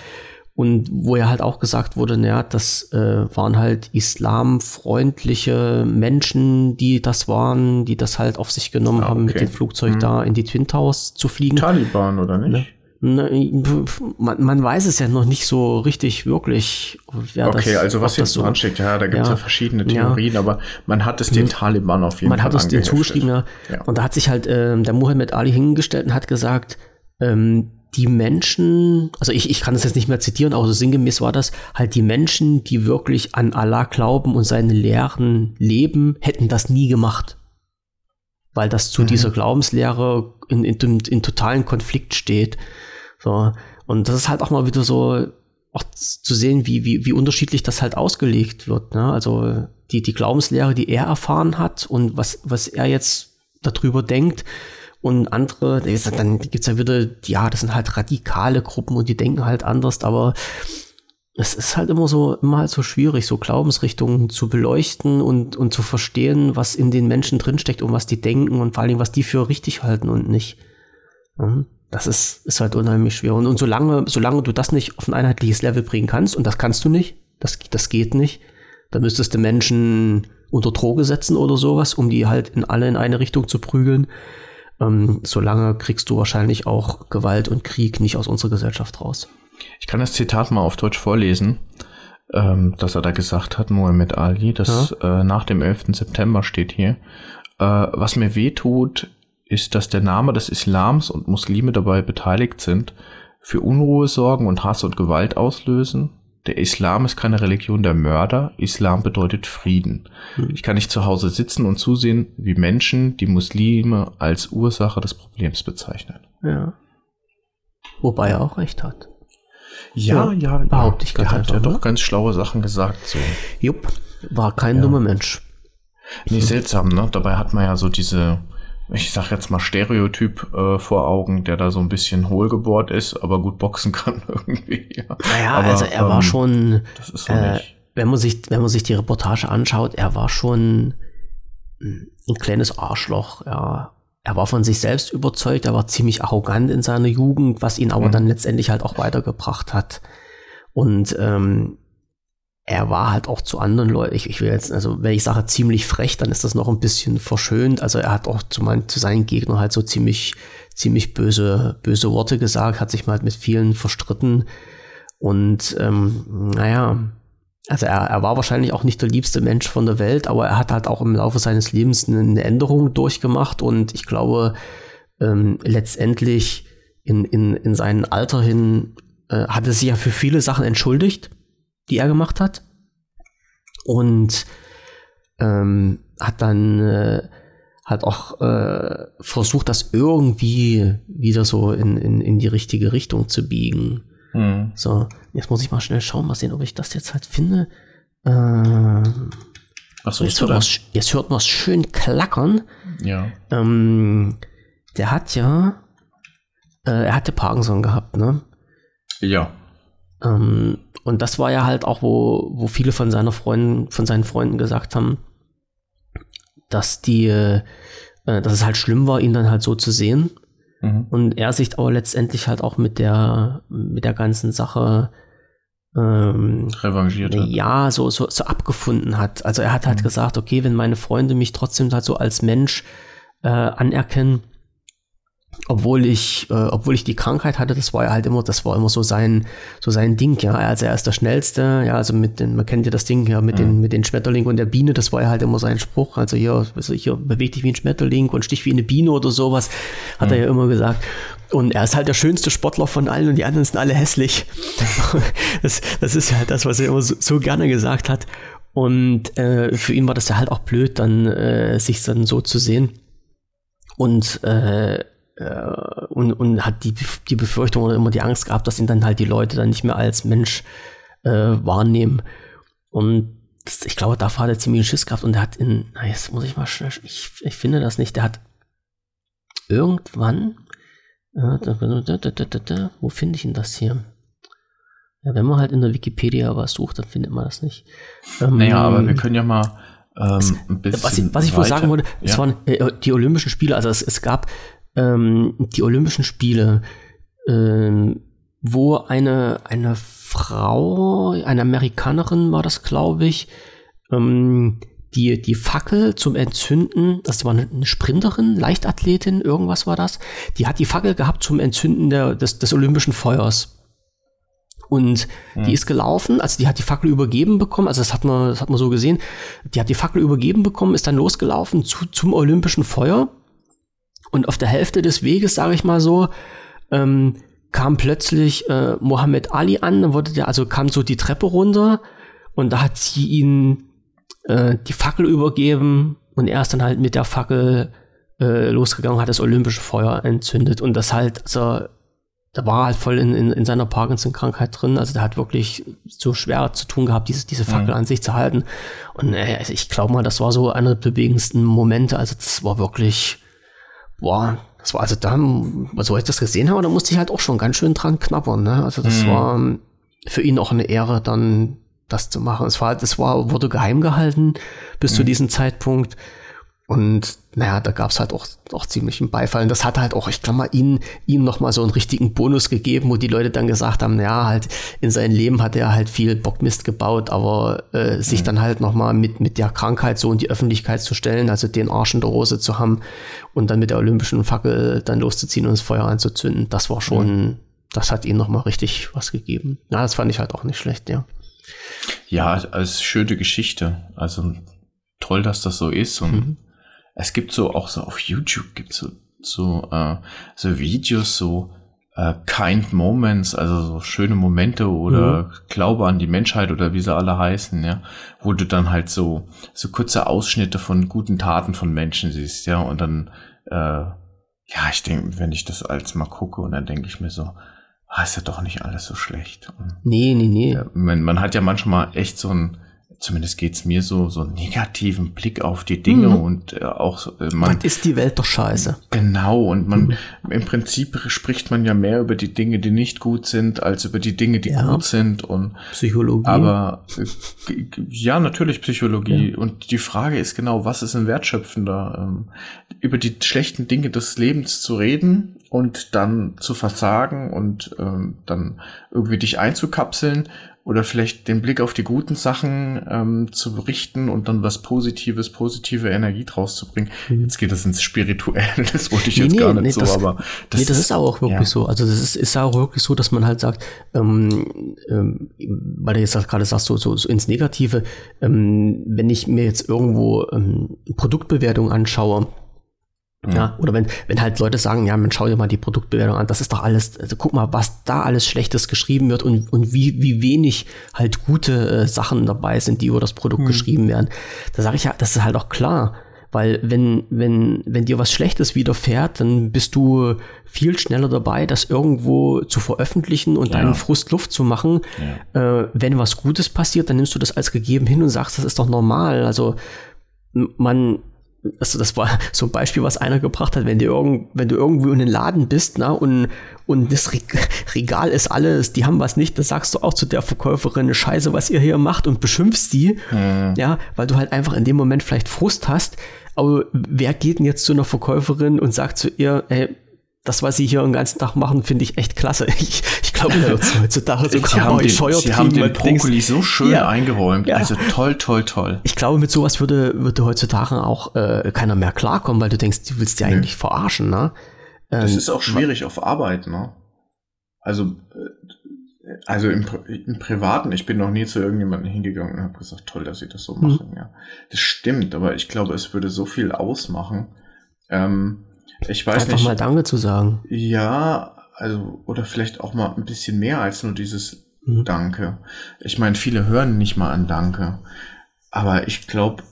und wo ja halt auch gesagt wurde, naja, das äh, waren halt islamfreundliche Menschen, die das waren, die das halt auf sich genommen ah, okay. haben, mit dem Flugzeug hm. da in die Twin Towers zu fliegen. Taliban, oder nicht? Ne? Man, man, weiß es ja noch nicht so richtig wirklich. Wer okay, das, also was jetzt so ansteckt, ja, da gibt es ja, ja, verschiedene Theorien, ja. aber man hat es den Taliban auf jeden man Fall Man hat es den zugeschrieben, ja. Und da hat sich halt äh, der Muhammad Ali hingestellt und hat gesagt, ähm, die Menschen, also ich, ich kann das jetzt nicht mehr zitieren, aber so sinngemäß war das, halt die Menschen, die wirklich an Allah glauben und seine Lehren leben, hätten das nie gemacht. Weil das zu mhm. dieser Glaubenslehre in, in, in, in, totalen Konflikt steht. So. Und das ist halt auch mal wieder so, auch zu sehen, wie, wie, wie unterschiedlich das halt ausgelegt wird. Ne? Also die, die Glaubenslehre, die er erfahren hat und was, was er jetzt darüber denkt, und andere, dann gibt es ja wieder, ja, das sind halt radikale Gruppen und die denken halt anders, aber es ist halt immer so, immer halt so schwierig, so Glaubensrichtungen zu beleuchten und, und zu verstehen, was in den Menschen drinsteckt und was die denken und vor allem, was die für richtig halten und nicht. Das ist, ist halt unheimlich schwer. Und, und solange, solange du das nicht auf ein einheitliches Level bringen kannst, und das kannst du nicht, das, das geht nicht, dann müsstest du Menschen unter Droge setzen oder sowas, um die halt in alle in eine Richtung zu prügeln ähm, solange kriegst du wahrscheinlich auch Gewalt und Krieg nicht aus unserer Gesellschaft raus. Ich kann das Zitat mal auf Deutsch vorlesen, ähm, dass er da gesagt hat, Muhammad Ali, das ja. äh, nach dem 11. September steht hier. Äh, was mir weh tut, ist, dass der Name des Islams und Muslime dabei beteiligt sind, für Unruhe sorgen und Hass und Gewalt auslösen, der Islam ist keine Religion der Mörder, Islam bedeutet Frieden. Hm. Ich kann nicht zu Hause sitzen und zusehen, wie Menschen die Muslime als Ursache des Problems bezeichnen. Ja. Wobei er auch recht hat. Ja, ja, ja. Behaupte ich ganz Er hat ja doch ne? ganz schlaue Sachen gesagt. So. Jupp, war kein ja. dummer Mensch. Nee, seltsam, ne? Dabei hat man ja so diese, ich sag jetzt mal Stereotyp äh, vor Augen, der da so ein bisschen hohlgebohrt ist, aber gut boxen kann irgendwie. Ja. Naja, aber, also er ähm, war schon, so äh, wenn man sich, wenn man sich die Reportage anschaut, er war schon ein kleines Arschloch, ja. Er war von sich selbst überzeugt, er war ziemlich arrogant in seiner Jugend, was ihn aber mhm. dann letztendlich halt auch weitergebracht hat. Und ähm, er war halt auch zu anderen Leuten, ich, ich will jetzt, also wenn ich sage ziemlich frech, dann ist das noch ein bisschen verschönt. Also er hat auch zu, mein, zu seinen Gegnern halt so ziemlich, ziemlich böse, böse Worte gesagt, hat sich mal halt mit vielen verstritten. Und ähm, naja, also er, er war wahrscheinlich auch nicht der liebste Mensch von der Welt, aber er hat halt auch im Laufe seines Lebens eine Änderung durchgemacht und ich glaube, ähm, letztendlich in, in, in seinem Alter hin äh, hat er sich ja für viele Sachen entschuldigt die er gemacht hat. Und ähm, hat dann äh, hat auch äh, versucht, das irgendwie wieder so in, in, in die richtige Richtung zu biegen. Mhm. So, jetzt muss ich mal schnell schauen, mal sehen, ob ich das jetzt halt finde. Ähm, Ach so, jetzt, hört was, jetzt hört man es schön klackern. Ja. Ähm, der hat ja, äh, er hatte Parkinson gehabt, ne? Ja. Ähm, und das war ja halt auch, wo, wo viele von seiner Freunden, von seinen Freunden gesagt haben, dass die, äh, dass es halt schlimm war, ihn dann halt so zu sehen. Mhm. Und er sich aber letztendlich halt auch mit der, mit der ganzen Sache ähm, revanchiert hat. Ja, so, so, so abgefunden hat. Also er hat halt mhm. gesagt, okay, wenn meine Freunde mich trotzdem halt so als Mensch äh, anerkennen, obwohl ich, äh, obwohl ich die Krankheit hatte, das war ja halt immer, das war immer so sein, so sein Ding, ja. Also er ist der Schnellste, ja, also mit den, man kennt ja das Ding ja mit mhm. den, mit den Schmetterling und der Biene, das war ja halt immer sein Spruch. Also hier, also hier beweg dich wie ein Schmetterling und stich wie eine Biene oder sowas, hat mhm. er ja immer gesagt. Und er ist halt der schönste Sportler von allen und die anderen sind alle hässlich. das, das ist halt das, was er immer so, so gerne gesagt hat. Und äh, für ihn war das ja halt auch blöd, dann äh, sich dann so zu sehen. Und äh, äh, und, und hat die, die Befürchtung oder immer die Angst gehabt, dass ihn dann halt die Leute dann nicht mehr als Mensch äh, wahrnehmen. Und das, ich glaube, davor hat er ziemlich Schiss gehabt und er hat in, na jetzt muss ich mal, ich, ich finde das nicht, der hat irgendwann, äh, da, da, da, wo finde ich denn das hier? Ja, wenn man halt in der Wikipedia was sucht, dann findet man das nicht. Ähm, naja, aber wir können ja mal ähm, ein bisschen. Was ich, was ich wohl sagen wollte, ja. es waren äh, die Olympischen Spiele, also es, es gab ähm, die Olympischen Spiele, ähm, wo eine, eine Frau, eine Amerikanerin war das, glaube ich, ähm, die, die Fackel zum Entzünden, das war eine Sprinterin, Leichtathletin, irgendwas war das, die hat die Fackel gehabt zum Entzünden der, des, des Olympischen Feuers. Und hm. die ist gelaufen, also die hat die Fackel übergeben bekommen, also das hat man, das hat man so gesehen, die hat die Fackel übergeben bekommen, ist dann losgelaufen zu, zum Olympischen Feuer und auf der Hälfte des Weges, sage ich mal so, ähm, kam plötzlich äh, Mohammed Ali an, dann wurde der, also kam so die Treppe runter und da hat sie ihn äh, die Fackel übergeben und er ist dann halt mit der Fackel äh, losgegangen, hat das olympische Feuer entzündet und das halt, also da war halt voll in, in, in seiner Parkinson-Krankheit drin. Also der hat wirklich so schwer zu tun gehabt, diese, diese Fackel mhm. an sich zu halten. Und äh, ich glaube mal, das war so einer der bewegendsten Momente. Also das war wirklich, boah, das war also da, so ich das gesehen habe, da musste ich halt auch schon ganz schön dran knabbern. Ne? Also das mhm. war ähm, für ihn auch eine Ehre, dann das zu machen. Es war, das war, wurde geheim gehalten bis mhm. zu diesem Zeitpunkt. Und naja, da gab es halt auch, auch ziemlichen Beifall. Und das hat halt auch, ich glaube mal, ihnen, ihnen nochmal so einen richtigen Bonus gegeben, wo die Leute dann gesagt haben, naja, halt in seinem Leben hat er halt viel Bockmist gebaut, aber äh, sich mhm. dann halt nochmal mit, mit der Krankheit so in die Öffentlichkeit zu stellen, also den Arsch in der Hose zu haben und dann mit der olympischen Fackel dann loszuziehen und das Feuer anzuzünden, das war schon, mhm. das hat ihnen nochmal richtig was gegeben. Ja, das fand ich halt auch nicht schlecht, ja. Ja, als schöne Geschichte. Also toll, dass das so ist und mhm es gibt so auch so auf YouTube gibt so so äh, so Videos so äh, kind Moments, also so schöne Momente oder mhm. Glaube an die Menschheit oder wie sie alle heißen, ja, wo du dann halt so so kurze Ausschnitte von guten Taten von Menschen siehst, ja, und dann äh, ja, ich denke, wenn ich das als mal gucke und dann denke ich mir so, ah, ist ja doch nicht alles so schlecht. Und, nee, nee, nee. Ja, man, man hat ja manchmal echt so ein zumindest geht's mir so, so einen negativen Blick auf die Dinge mhm. und äh, auch äh, man Was ist die Welt doch scheiße. Genau und man mhm. im Prinzip spricht man ja mehr über die Dinge, die nicht gut sind, als über die Dinge, die ja. gut sind und Psychologie. Aber äh, ja, natürlich Psychologie ja. und die Frage ist genau, was ist ein wertschöpfender ähm, über die schlechten Dinge des Lebens zu reden und dann zu versagen und ähm, dann irgendwie dich einzukapseln oder vielleicht den Blick auf die guten Sachen ähm, zu richten und dann was Positives, positive Energie draus zu bringen. Mhm. Jetzt geht das ins Spirituelle, das wollte ich nee, jetzt nee, gar nicht nee, so, das, aber das, nee, das ist, auch wirklich ja. so. Also das ist, ist auch wirklich so, dass man halt sagt, ähm, ähm, weil du jetzt gerade sagst, so, so, so ins Negative, ähm, wenn ich mir jetzt irgendwo ähm, Produktbewertung anschaue, ja, oder wenn, wenn halt Leute sagen, ja, man schau dir mal die Produktbewertung an, das ist doch alles, also guck mal, was da alles Schlechtes geschrieben wird und, und wie, wie wenig halt gute äh, Sachen dabei sind, die über das Produkt mhm. geschrieben werden. Da sage ich ja, das ist halt auch klar. Weil wenn, wenn, wenn dir was Schlechtes widerfährt, dann bist du viel schneller dabei, das irgendwo zu veröffentlichen und ja. deinen Frust Luft zu machen. Ja. Äh, wenn was Gutes passiert, dann nimmst du das als gegeben hin und sagst, das ist doch normal. Also man, also das war so ein Beispiel, was einer gebracht hat, wenn du, irgend, wenn du irgendwo in den Laden bist na, und, und das Regal ist alles, die haben was nicht, dann sagst du auch zu der Verkäuferin, scheiße, was ihr hier macht und beschimpfst die, mhm. ja, weil du halt einfach in dem Moment vielleicht Frust hast, aber wer geht denn jetzt zu einer Verkäuferin und sagt zu ihr, ey, das, was sie hier den ganzen Tag machen, finde ich echt klasse. Ich, ich glaube, da wird heutzutage so sie haben den, sie haben den Brokkoli so schön ja, eingeräumt. Ja. Also toll, toll, toll. Ich glaube, mit sowas würde, würde heutzutage auch äh, keiner mehr klarkommen, weil du denkst, du willst ja eigentlich verarschen, ne? das ähm, ist auch schwierig auf Arbeit, ne? Also, äh, also im, im, Privaten, ich bin noch nie zu irgendjemandem hingegangen und habe gesagt, toll, dass sie das so mhm. machen, mhm. ja. Das stimmt, aber ich glaube, es würde so viel ausmachen. Ähm, ich weiß Einfach nicht. mal Danke zu sagen. Ja, also, oder vielleicht auch mal ein bisschen mehr als nur dieses mhm. Danke. Ich meine, viele hören nicht mal an Danke. Aber ich glaube,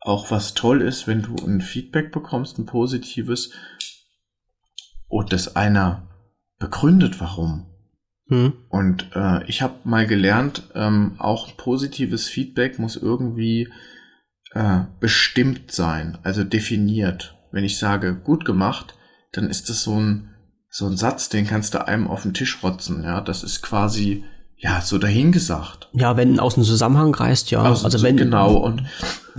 auch was toll ist, wenn du ein Feedback bekommst, ein positives, und das einer begründet, warum. Hm. Und äh, ich habe mal gelernt, ähm, auch positives Feedback muss irgendwie äh, bestimmt sein, also definiert. Wenn ich sage, gut gemacht, dann ist das so ein, so ein Satz, den kannst du einem auf den Tisch rotzen. Ja, das ist quasi ja, so dahingesagt. Ja, wenn aus dem Zusammenhang reißt, ja. Also, also wenn genau und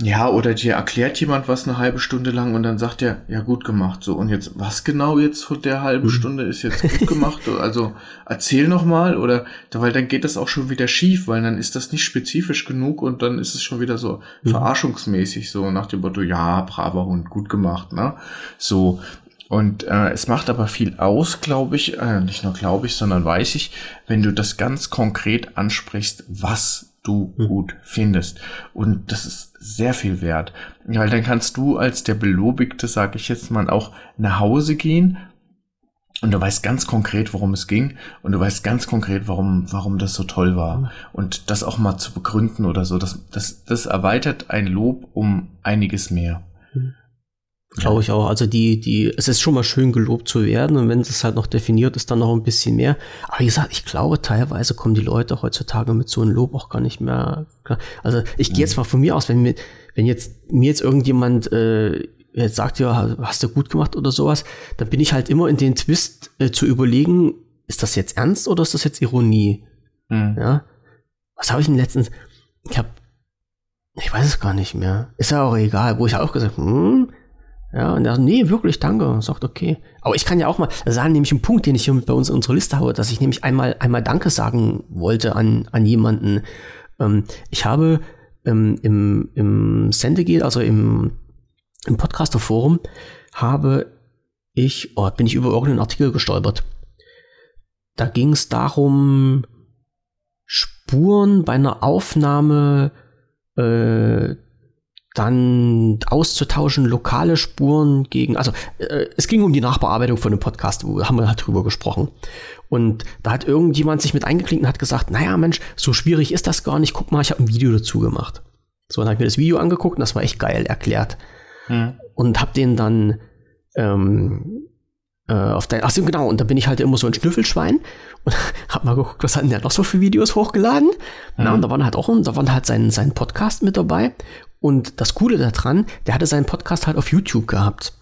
ja, oder dir erklärt jemand was eine halbe Stunde lang und dann sagt er, ja gut gemacht, so und jetzt was genau jetzt von der halben mhm. Stunde ist jetzt gut gemacht? also erzähl noch mal oder weil dann geht das auch schon wieder schief, weil dann ist das nicht spezifisch genug und dann ist es schon wieder so mhm. verarschungsmäßig so nach dem Motto, ja braver Hund, gut gemacht, ne? So und äh, es macht aber viel aus, glaube ich, äh, nicht nur glaube ich, sondern weiß ich, wenn du das ganz konkret ansprichst, was du mhm. gut findest. Und das ist sehr viel wert. Weil dann kannst du als der Belobigte, sage ich jetzt mal, auch nach Hause gehen und du weißt ganz konkret, worum es ging und du weißt ganz konkret, warum, warum das so toll war. Mhm. Und das auch mal zu begründen oder so, das, das, das erweitert ein Lob um einiges mehr. Glaube ich auch. Also die, die, es ist schon mal schön gelobt zu werden und wenn es halt noch definiert ist, dann noch ein bisschen mehr. Aber wie gesagt, ich glaube, teilweise kommen die Leute heutzutage mit so einem Lob auch gar nicht mehr. Also ich gehe jetzt mhm. mal von mir aus, wenn mir, wenn jetzt mir jetzt irgendjemand äh, jetzt sagt, ja, hast du gut gemacht oder sowas, dann bin ich halt immer in den Twist äh, zu überlegen, ist das jetzt ernst oder ist das jetzt Ironie? Mhm. Ja. Was habe ich denn letztens? Ich habe, ich weiß es gar nicht mehr. Ist ja auch egal, wo ich auch gesagt, hm, ja, und er sagt, nee, wirklich, danke. Und sagt, okay. Aber ich kann ja auch mal, das ist nämlich ein Punkt, den ich hier bei uns in unserer Liste habe, dass ich nämlich einmal, einmal Danke sagen wollte an, an jemanden. Ähm, ich habe ähm, im, im Sendegate, also im, im Podcaster-Forum, habe ich, oh, bin ich über irgendeinen Artikel gestolpert. Da ging es darum, Spuren bei einer Aufnahme äh, dann auszutauschen, lokale Spuren gegen, also äh, es ging um die Nachbearbeitung von einem Podcast, wo haben wir halt drüber gesprochen. Und da hat irgendjemand sich mit eingeklinkt und hat gesagt, naja Mensch, so schwierig ist das gar nicht, guck mal, ich habe ein Video dazu gemacht. So, dann habe ich mir das Video angeguckt und das war echt geil erklärt. Hm. Und habe den dann ähm, äh, auf dein, ach so, genau, und da bin ich halt immer so ein Schnüffelschwein und hab mal geguckt, was hat denn der noch so für Videos hochgeladen. Mhm. Na, und da waren halt auch, da waren halt sein, sein Podcast mit dabei und das Coole daran, der hatte seinen Podcast halt auf YouTube gehabt.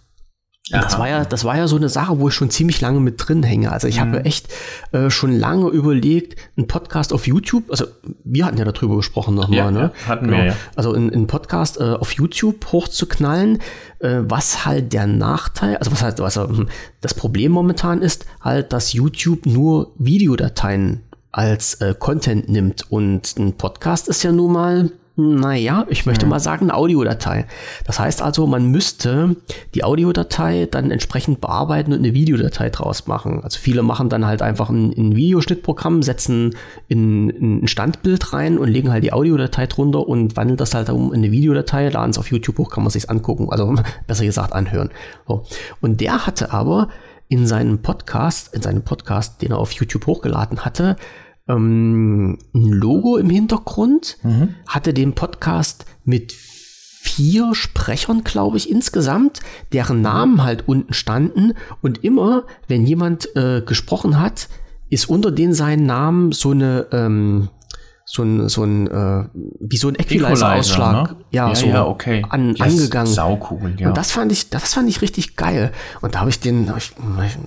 Das war ja, das war ja so eine Sache, wo ich schon ziemlich lange mit drin hänge. Also ich mhm. habe echt äh, schon lange überlegt, einen Podcast auf YouTube, also wir hatten ja darüber gesprochen nochmal, ja, ne? Ja, hatten genau. wir, ja. Also einen Podcast äh, auf YouTube hochzuknallen, äh, was halt der Nachteil, also was halt, was hm, das Problem momentan ist, halt, dass YouTube nur Videodateien als äh, Content nimmt und ein Podcast ist ja nun mal naja, ich möchte mal sagen, eine Audiodatei. Das heißt also, man müsste die Audiodatei dann entsprechend bearbeiten und eine Videodatei draus machen. Also viele machen dann halt einfach ein, ein Videoschnittprogramm, setzen in, in, ein Standbild rein und legen halt die Audiodatei drunter und wandeln das halt um in eine Videodatei, laden es auf YouTube hoch, kann man sich angucken, also besser gesagt anhören. So. Und der hatte aber in seinem Podcast, in seinem Podcast, den er auf YouTube hochgeladen hatte, ähm, ein Logo im Hintergrund, mhm. hatte den Podcast mit vier Sprechern, glaube ich, insgesamt, deren Namen halt unten standen. Und immer, wenn jemand äh, gesprochen hat, ist unter den seinen Namen so eine, ähm, so ein, so ein, äh, wie so ein Equalizer-Ausschlag, ne? ja, ja, so ja, okay. an, yes, angegangen. Saucool, ja. Und das fand ich, das fand ich richtig geil. Und da habe ich den, hab ich,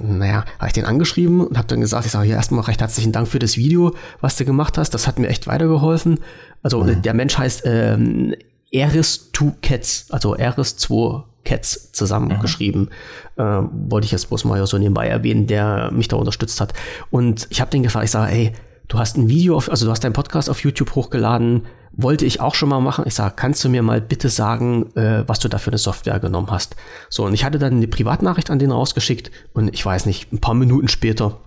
naja, habe ich den angeschrieben und habe dann gesagt, ich sage hier erstmal recht herzlichen Dank für das Video, was du gemacht hast. Das hat mir echt weitergeholfen. Also mhm. der Mensch heißt ähm, Eris2 Cats, also Eris2 Cats zusammengeschrieben. Mhm. Äh, wollte ich jetzt bloß mal so nebenbei erwähnen, der mich da unterstützt hat. Und ich habe den gefragt, ich sage, ey, du hast ein Video, auf, also du hast deinen Podcast auf YouTube hochgeladen, wollte ich auch schon mal machen. Ich sage, kannst du mir mal bitte sagen, äh, was du da für eine Software genommen hast? So, und ich hatte dann eine Privatnachricht an den rausgeschickt und ich weiß nicht, ein paar Minuten später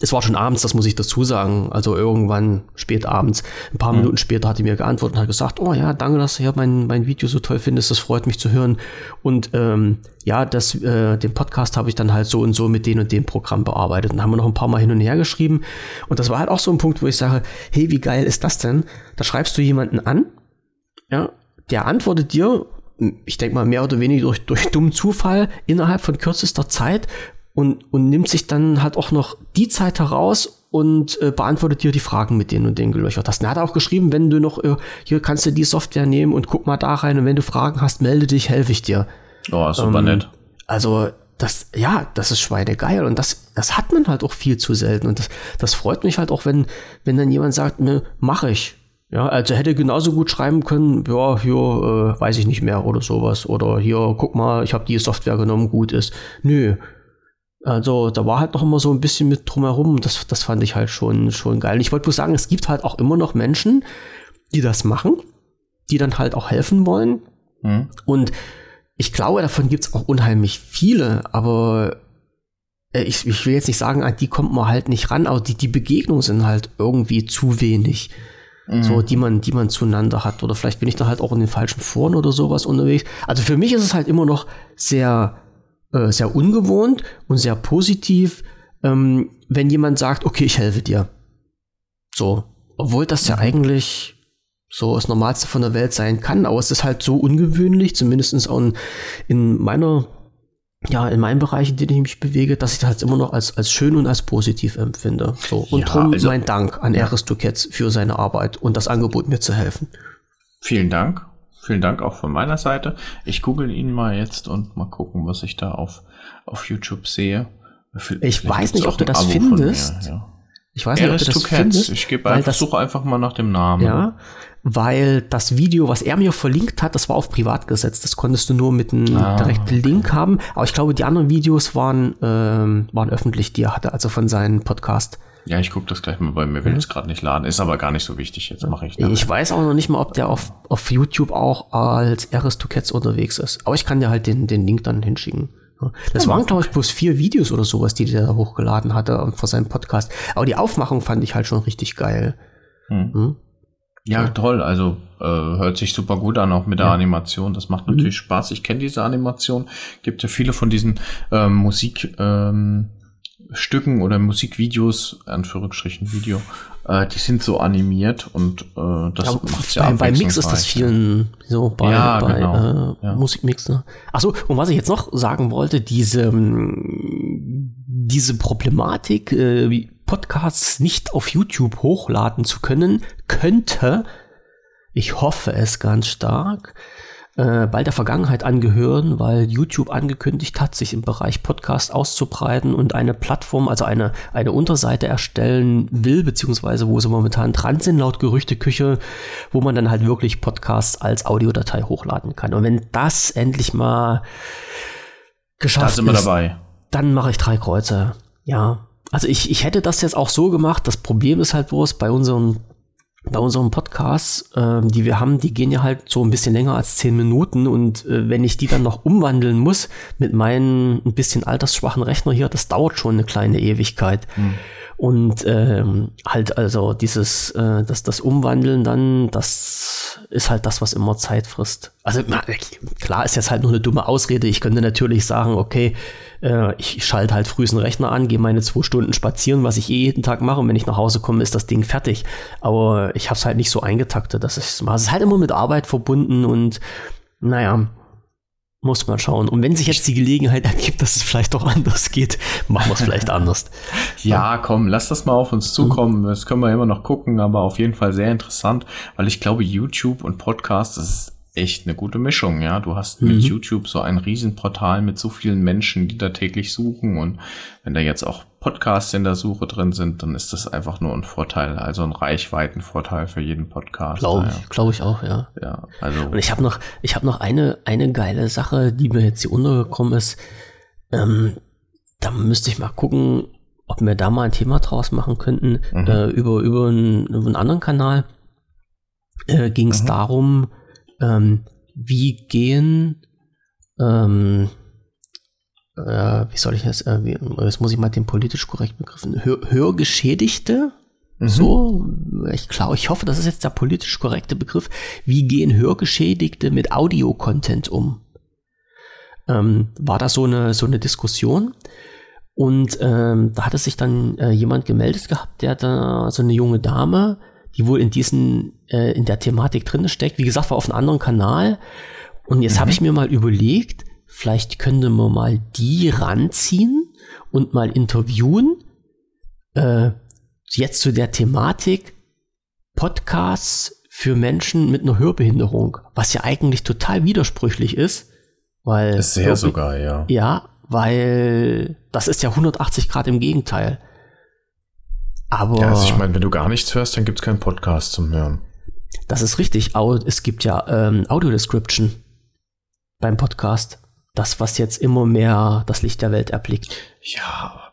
es war schon abends, das muss ich dazu sagen. Also irgendwann spät abends. Ein paar mhm. Minuten später hat die mir geantwortet und hat gesagt, oh ja, danke, dass du ja mein, mein Video so toll findest. Das freut mich zu hören. Und ähm, ja, das, äh, den Podcast habe ich dann halt so und so mit dem und dem Programm bearbeitet. Und haben wir noch ein paar Mal hin und her geschrieben. Und das war halt auch so ein Punkt, wo ich sage, hey, wie geil ist das denn? Da schreibst du jemanden an, ja, der antwortet dir, ich denke mal mehr oder weniger durch, durch dummen Zufall innerhalb von kürzester Zeit und, und nimmt sich dann halt auch noch die Zeit heraus und äh, beantwortet dir die Fragen mit denen und denen gelöchert hast. Und er hat auch geschrieben, wenn du noch, äh, hier kannst du die Software nehmen und guck mal da rein und wenn du Fragen hast, melde dich, helfe ich dir. Oh, super ähm, nett. Also, das, ja, das ist schweinegeil und das, das hat man halt auch viel zu selten und das, das freut mich halt auch, wenn, wenn dann jemand sagt, ne, mach ich. Ja, also hätte genauso gut schreiben können, ja, hier äh, weiß ich nicht mehr oder sowas. Oder hier, guck mal, ich habe die Software genommen, gut ist. Nö, also da war halt noch immer so ein bisschen mit drumherum. Das, das fand ich halt schon, schon geil. Ich wollte bloß sagen, es gibt halt auch immer noch Menschen, die das machen, die dann halt auch helfen wollen. Mhm. Und ich glaube, davon gibt es auch unheimlich viele, aber äh, ich, ich, will jetzt nicht sagen, an die kommt man halt nicht ran, aber die, die Begegnungen sind halt irgendwie zu wenig. Mhm. So, die man, die man zueinander hat. Oder vielleicht bin ich da halt auch in den falschen Foren oder sowas unterwegs. Also für mich ist es halt immer noch sehr, äh, sehr ungewohnt und sehr positiv, ähm, wenn jemand sagt, okay, ich helfe dir. So, obwohl das ja eigentlich so das Normalste von der Welt sein kann, aber es ist halt so ungewöhnlich, zumindest auch in, in meiner, ja, in meinem Bereich, in dem ich mich bewege, dass ich das halt immer noch als, als schön und als positiv empfinde. So, und ja, drum also, mein Dank an ja. Aristoketz für seine Arbeit und das Angebot, mir zu helfen. Vielen Dank Vielen Dank auch von meiner Seite. Ich google ihn mal jetzt und mal gucken, was ich da auf, auf YouTube sehe. Vielleicht ich weiß nicht, ob du das Abo findest. Mir, ja. Ich weiß nicht, ob du das findest. Ich gebe einfach, das, suche einfach mal nach dem Namen. Ja, weil das Video, was er mir verlinkt hat, das war auf privat gesetzt. Das konntest du nur mit einem ah, direkten okay. Link haben. Aber ich glaube, die anderen Videos waren, ähm, waren öffentlich, die er hatte, also von seinem Podcast. Ja, ich gucke das gleich mal, weil mir will es gerade nicht laden. Ist aber gar nicht so wichtig. Jetzt mache ich. Damit. Ich weiß auch noch nicht mal, ob der auf, auf YouTube auch als Aristocats unterwegs ist. Aber ich kann dir halt den, den Link dann hinschicken. Das ja, waren, glaube ich, bloß vier Videos oder sowas, die der da hochgeladen hatte vor seinem Podcast. Aber die Aufmachung fand ich halt schon richtig geil. Hm. Hm? Ja, toll. Also äh, hört sich super gut an, auch mit der ja. Animation. Das macht natürlich mhm. Spaß. Ich kenne diese Animation. Gibt ja viele von diesen ähm, Musik. Ähm, oder Musikvideos, Anführungsstrichen Video, äh, die sind so animiert und äh, das ja, macht ja bei, bei Mix ist das vielen so bei, ja, bei genau. äh, ja. Musikmix. Ne? Achso, und was ich jetzt noch sagen wollte, diese, diese Problematik, äh, Podcasts nicht auf YouTube hochladen zu können, könnte, ich hoffe es ganz stark, äh, bald der Vergangenheit angehören, weil YouTube angekündigt hat, sich im Bereich Podcast auszubreiten und eine Plattform, also eine, eine Unterseite erstellen will, beziehungsweise wo sie momentan dran sind, laut Gerüchteküche, wo man dann halt wirklich Podcasts als Audiodatei hochladen kann. Und wenn das endlich mal geschafft da sind wir ist, dabei. dann mache ich drei Kreuze. Ja. Also ich, ich hätte das jetzt auch so gemacht. Das Problem ist halt bloß bei unseren bei unseren Podcasts, äh, die wir haben, die gehen ja halt so ein bisschen länger als zehn Minuten und äh, wenn ich die dann noch umwandeln muss mit meinem ein bisschen altersschwachen Rechner hier, das dauert schon eine kleine Ewigkeit. Mhm. Und ähm, halt also dieses, äh, das, das Umwandeln dann, das ist halt das, was immer Zeit frisst. Also klar ist jetzt halt nur eine dumme Ausrede. Ich könnte natürlich sagen, okay, äh, ich schalte halt früh einen Rechner an, gehe meine zwei Stunden spazieren, was ich eh jeden Tag mache. Und wenn ich nach Hause komme, ist das Ding fertig. Aber ich habe es halt nicht so eingetaktet. Das ist, es ist halt immer mit Arbeit verbunden und naja, muss man schauen. Und wenn sich jetzt die Gelegenheit ergibt, dass es vielleicht doch anders geht, machen wir es vielleicht anders. Ja, komm, lass das mal auf uns zukommen. Mhm. Das können wir immer noch gucken, aber auf jeden Fall sehr interessant, weil ich glaube, YouTube und Podcast, das ist echt eine gute Mischung, ja. Du hast mit mhm. YouTube so ein Riesenportal mit so vielen Menschen, die da täglich suchen und wenn da jetzt auch Podcasts in der Suche drin sind, dann ist das einfach nur ein Vorteil, also ein Reichweitenvorteil für jeden Podcast. Glaube ich, ja. glaube ich auch, ja. Ja, also. Und ich habe noch, ich habe noch eine, eine geile Sache, die mir jetzt hier untergekommen ist. Ähm, da müsste ich mal gucken, ob wir da mal ein Thema draus machen könnten, Mhm. äh, über, über, einen, über einen anderen Kanal. Äh, Ging es Mhm. darum, ähm, wie gehen, ähm, äh, wie soll ich das, äh, wie, jetzt muss ich mal den politisch korrekten Begriffen, Hör, Hörgeschädigte, Mhm. so, ich glaube, ich hoffe, das ist jetzt der politisch korrekte Begriff. Wie gehen Hörgeschädigte mit Audio-Content um? Ähm, war da so eine, so eine Diskussion? Und ähm, da hatte sich dann äh, jemand gemeldet gehabt, der da so eine junge Dame, die wohl in diesen, äh, in der Thematik drin steckt. Wie gesagt, war auf einem anderen Kanal. Und jetzt habe ich mir mal überlegt, vielleicht könnte man mal die ranziehen und mal interviewen. Äh, jetzt zu der Thematik Podcasts für Menschen mit einer Hörbehinderung, was ja eigentlich total widersprüchlich ist, weil Sehr Hörbe- sogar, ja. ja, weil das ist ja 180 Grad im Gegenteil. Aber Ja, also ich meine, wenn du gar nichts hörst, dann gibt es keinen Podcast zum Hören. das ist richtig. Es gibt ja ähm, Audio-Description beim Podcast. Das, was jetzt immer mehr das Licht der Welt erblickt. Ja,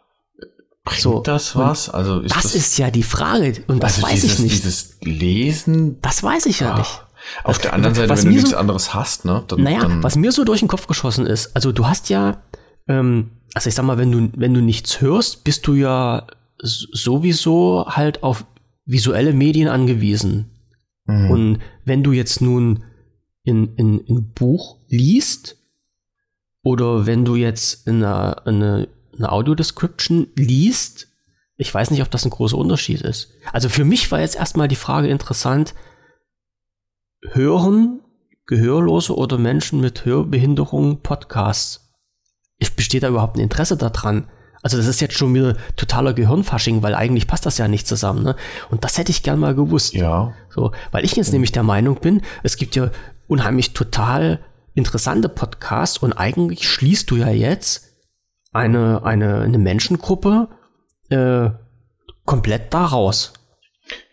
bringt So, das was? Also ist Das, das, ist ja die Frage. Und das also weiß dieses, ich nicht. Dieses Lesen. das weiß ich ja ah, nicht. Auf der anderen Seite, was wenn du nichts so- anderes hast, ne? Dann, Naja, dann, was mir so durch den Kopf geschossen ist, also du hast ja, ähm, also ich sag mal, wenn du, wenn du nichts hörst, bist du ja sowieso halt auf visuelle Medien angewiesen. Mhm. Und wenn du jetzt nun in, in, in ein Buch liest oder wenn du jetzt in einer, eine, eine Audiodescription liest, ich weiß nicht, ob das ein großer Unterschied ist. Also für mich war jetzt erstmal die Frage interessant, hören Gehörlose oder Menschen mit Hörbehinderung Podcasts? Ich besteht da überhaupt ein Interesse daran? Also das ist jetzt schon wieder totaler Gehirnfasching, weil eigentlich passt das ja nicht zusammen. Ne? Und das hätte ich gern mal gewusst. ja, So, weil ich jetzt nämlich der Meinung bin, es gibt ja unheimlich total interessante Podcasts und eigentlich schließt du ja jetzt eine, eine, eine Menschengruppe äh, komplett daraus.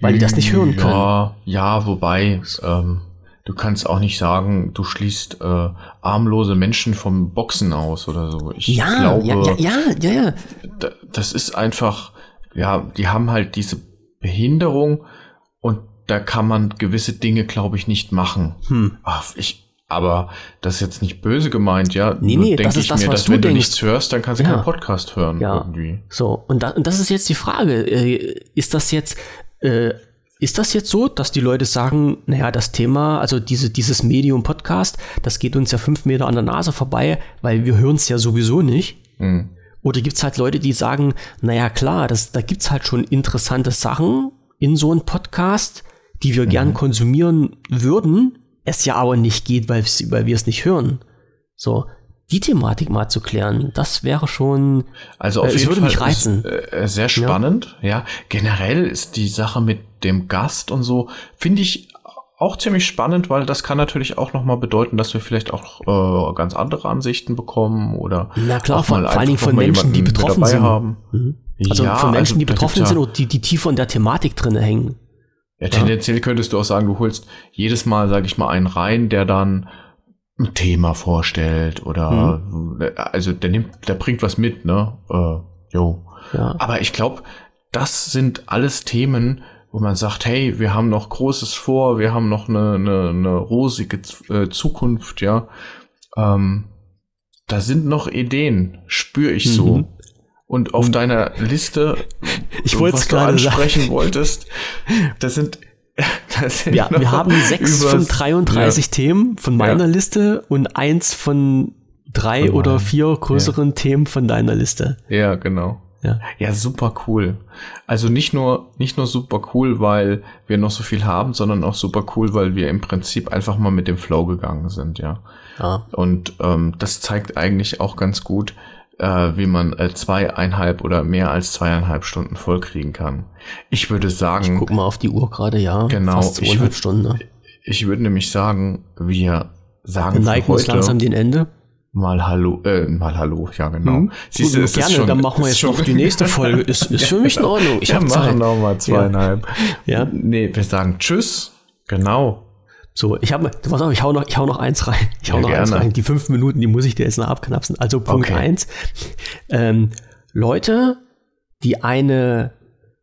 Weil die das nicht hören können. Ja, ja, wobei, ähm, du kannst auch nicht sagen, du schließt äh, armlose Menschen vom Boxen aus oder so. Ich Ja, glaube, ja, ja, ja, ja, ja. da- das ist einfach, ja, die haben halt diese Behinderung und da kann man gewisse Dinge, glaube ich, nicht machen. Hm. Ach, ich, aber das ist jetzt nicht böse gemeint, ja. Nee, nee, denk das ist ich das, mir, was dass du wenn du denkst. nichts hörst, dann kannst du Ja. keinen Podcast hören Ja. irgendwie. So, und, da, und das ist jetzt die Frage. Äh, ist das jetzt, äh, ist das jetzt so, dass die Leute sagen, naja, das Thema, also diese, dieses Medium Podcast, das geht uns ja fünf Meter an der Nase vorbei, weil wir hören es ja sowieso nicht. Hm. Oder gibt es halt Leute, die sagen, naja klar, das, da gibt es halt schon interessante Sachen in so einem Podcast, die wir gern konsumieren würden, es ja aber nicht geht, weil, weil wir es nicht hören. So, die Thematik mal zu klären, das wäre schon, Also auf Äh, jeden würde Fall mich reizen. Ist, äh, sehr spannend. Ja. generell ist die Sache mit dem Gast und so finde ich auch ziemlich spannend, weil das kann natürlich auch noch mal bedeuten, dass wir vielleicht auch äh, ganz andere Ansichten bekommen oder na klar, vor, vor allen Dingen von Menschen, die betroffen sind. haben. Mhm. Also Ja, von Menschen, also die betroffen sind ja- und die, die tiefer in der Thematik drin hängen. Ja, tendenziell könntest du auch sagen, du holst jedes Mal, sage ich mal, einen rein, der dann ein Thema vorstellt oder Mhm. also der nimmt, der bringt was mit, ne? Äh, jo. Ja. Aber ich glaube, das sind alles Themen, wo man sagt, hey, wir haben noch Großes vor, wir haben noch eine, eine, eine rosige äh, Zukunft, ja. Ähm, da sind noch Ideen, spüre ich so. Mhm. Und auf deiner Liste, Ich wollte es was du gerade sagen. ansprechen wolltest, das sind Ja, wir haben sechs von 33 Themen von meiner Ja. Liste und eins von drei Von oder vier größeren Themen von deiner Liste. Ja, ja genau. Ja. Ja, super cool. Also nicht nur, nicht nur super cool, weil wir noch so viel haben, sondern auch super cool, weil wir im Prinzip einfach mal mit dem Flow gegangen sind, ja. ja. Und ähm, das zeigt eigentlich auch ganz gut, äh, wie man äh, zweieinhalb oder mehr als zweieinhalb Stunden vollkriegen kann. Ich würde sagen, Guck mal auf die Uhr gerade, ja. Genau, Fast ich zweieinhalb würd- Stunden. Ne? ich würde nämlich sagen, wir sagen Wir neigen uns langsam dem Ende. mal Hallo, äh, mal Hallo, ja genau. Hm? Siehst du, Gut, gerne, schon, dann machen wir jetzt noch die nächste Folge. Ist, ist für mich in Ordnung. Ich ja, habe machen Zeit. noch mal zweieinhalb. Ja. Nee, wir sagen Tschüss. Genau. So, ich habe, pass auf, ich hau noch, ich hau noch eins rein. Ich hau Ja, noch eins gerne. rein. Die fünf Minuten, die muss ich dir jetzt noch abknapsen. Also Punkt Okay. eins. Ähm, Leute, die eine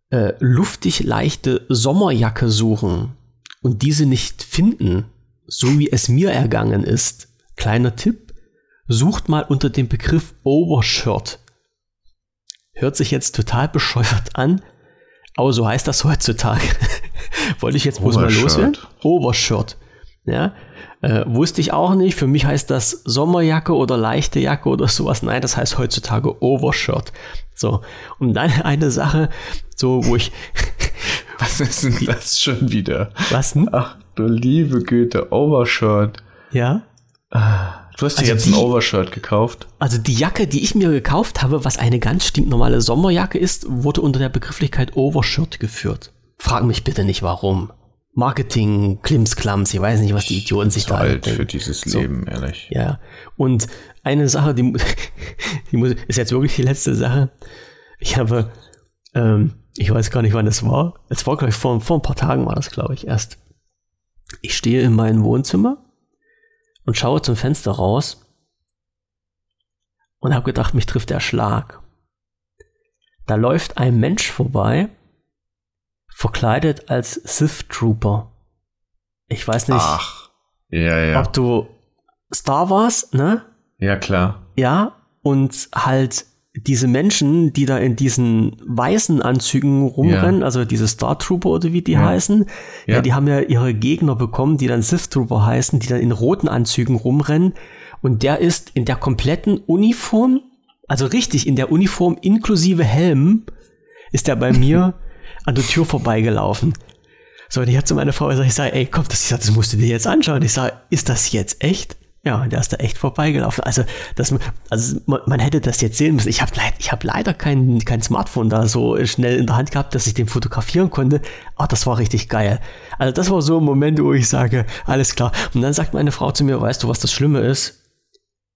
äh, luftig leichte Sommerjacke suchen und diese nicht finden, so wie es mir ergangen ist, kleiner Tipp, sucht mal unter dem Begriff Overshirt. Hört sich jetzt total bescheuert an, aber so heißt das heutzutage. Wollte ich jetzt bloß mal loswerden? Overshirt. Ja, äh, wusste ich auch nicht. Für mich heißt das Sommerjacke oder leichte Jacke oder sowas. Nein, das heißt heutzutage Overshirt. So. Und dann eine Sache, so, wo ich. Was ist denn das schon wieder? Was denn? Ach, du liebe Güte, Overshirt. Ja? Du hast dir also jetzt die, ein Overshirt gekauft. Also die Jacke, die ich mir gekauft habe, was eine ganz stinknormale Sommerjacke ist, wurde unter der Begrifflichkeit Overshirt geführt. Frag mich bitte nicht warum. Marketing, Klimsklams, ich weiß nicht, was die Idioten sich da alt für dieses so. Leben, ehrlich. Ja. Und eine Sache, die, die muss, ist jetzt wirklich die letzte Sache. Ich habe, ähm, ich weiß gar nicht, wann das war. Es war, glaube ich, vor, vor ein paar Tagen war das, glaube ich, erst. Ich stehe in meinem Wohnzimmer und schaue zum Fenster raus und habe gedacht, mich trifft der Schlag. Da läuft ein Mensch vorbei verkleidet als Sith Trooper. Ich weiß nicht, Ach, ja, ja. ob du Star Wars, ne? Ja, klar. Ja, und halt diese Menschen, die da in diesen weißen Anzügen rumrennen, ja. also diese Star Trooper oder wie die ja. heißen, ja. ja. die haben ja ihre Gegner bekommen, die dann Sith Trooper heißen, die dann in roten Anzügen rumrennen. Und der ist in der kompletten Uniform, also richtig in der Uniform inklusive Helm, ist er bei mir an der Tür vorbeigelaufen. So, und ich hatte zu meiner Frau gesagt, ich sage, ey, komm, das, das musst du dir jetzt anschauen. Ich sage, ist das jetzt echt? Ja, und der ist da echt vorbeigelaufen. Also, das, also man, hätte das jetzt sehen müssen. Ich habe ich hab leider kein, kein Smartphone da so schnell in der Hand gehabt, dass ich den fotografieren konnte. Aber das war richtig geil. Also das war so ein Moment, wo ich sage, alles klar. Und dann sagt meine Frau zu mir, weißt du, was das Schlimme ist?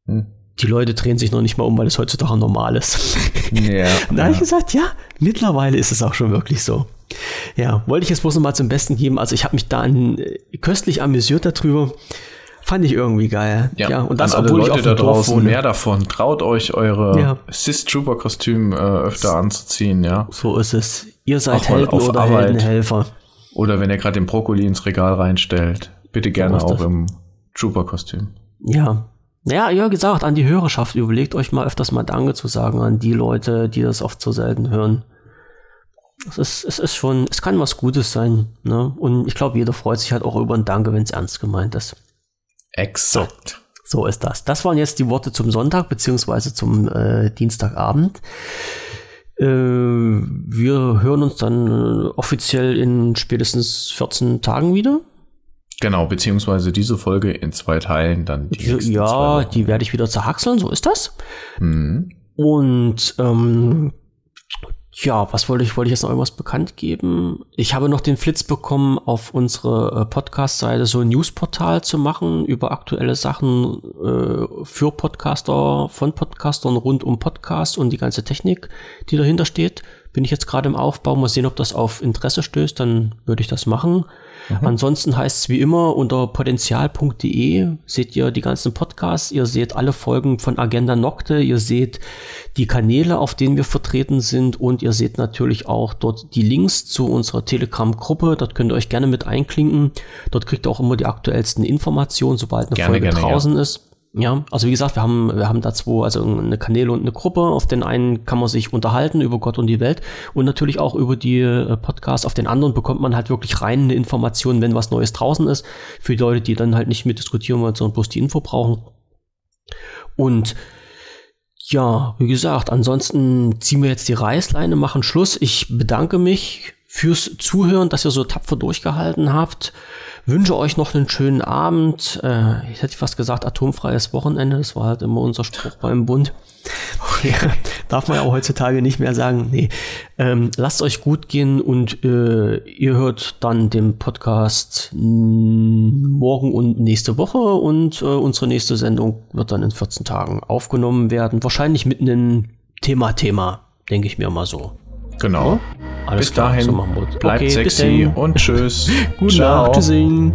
Hm die Leute drehen sich noch nicht mal um, weil es heutzutage normal ist. Ja, und da ja. habe ich gesagt, ja, mittlerweile ist es auch schon wirklich so. Ja, wollte ich jetzt bloß noch mal zum Besten geben. Also ich habe mich da an, äh, köstlich amüsiert darüber. Fand ich irgendwie geil. Ja, ja und das, alle obwohl Leute ich auf da draußen wohne. mehr davon. Traut euch eure ja. Sis Trooper Kostüm äh, öfter anzuziehen, ja. So ist es. Ihr seid auch Helden oder Arbeit. Heldenhelfer. Oder wenn ihr gerade den Brokkoli ins Regal reinstellt, bitte gerne auch im Trooper Kostüm. Ja, ja, ja, gesagt, an die Hörerschaft, überlegt euch mal öfters mal Danke zu sagen an die Leute, die das oft so selten hören. Es ist, es ist schon, es kann was Gutes sein. Ne? Und ich glaube, jeder freut sich halt auch über ein Danke, wenn es ernst gemeint ist. Exakt. So, ist das. Das waren jetzt die Worte zum Sonntag, beziehungsweise zum äh, Dienstagabend. Äh, wir hören uns dann äh, offiziell in spätestens 14 Tagen wieder. Genau, beziehungsweise diese Folge in zwei Teilen dann die Ja, die werde ich wieder zerhackseln, so ist das. Mhm. Und ähm, ja, was wollte ich, wollte ich jetzt noch irgendwas bekannt geben? Ich habe noch den Flitz bekommen, auf unsere äh, Podcast-Seite so ein Newsportal zu machen über aktuelle Sachen äh, für Podcaster, von Podcastern rund um Podcast und die ganze Technik, die dahinter steht. Bin ich jetzt gerade im Aufbau. Mal sehen, ob das auf Interesse stößt, dann würde ich das machen. Mhm. Ansonsten heißt es wie immer unter potenzial.de seht ihr die ganzen Podcasts, ihr seht alle Folgen von Agenda Nocte, ihr seht die Kanäle, auf denen wir vertreten sind und ihr seht natürlich auch dort die Links zu unserer Telegram-Gruppe. Dort könnt ihr euch gerne mit einklinken. Dort kriegt ihr auch immer die aktuellsten Informationen, sobald eine gerne, Folge gerne, draußen ja. ist. Ja, also wie gesagt, wir haben, wir haben da zwei, also eine Kanäle und eine Gruppe. Auf den einen kann man sich unterhalten über Gott und die Welt und natürlich auch über die äh, Podcasts. Auf den anderen bekommt man halt wirklich rein eine Information, wenn was Neues draußen ist. Für die Leute, die dann halt nicht mit diskutieren wollen, sondern bloß die Info brauchen. Und ja, wie gesagt, ansonsten ziehen wir jetzt die Reißleine, machen Schluss. Ich bedanke mich fürs Zuhören, dass ihr so tapfer durchgehalten habt. Wünsche euch noch einen schönen Abend. Äh, ich hätte fast gesagt, atomfreies Wochenende. Das war halt immer unser Spruch beim Bund. Ja, darf man ja auch heutzutage nicht mehr sagen. Nee. Ähm, lasst euch gut gehen und äh, ihr hört dann den Podcast morgen und nächste Woche und äh, unsere nächste Sendung wird dann in 14 Tagen aufgenommen werden. Wahrscheinlich mit einem Thema-Thema, denke ich mir mal so. Genau. Alles bis klar, dahin. So bleibt okay, sexy und tschüss. Gute Nacht. Tschüssing.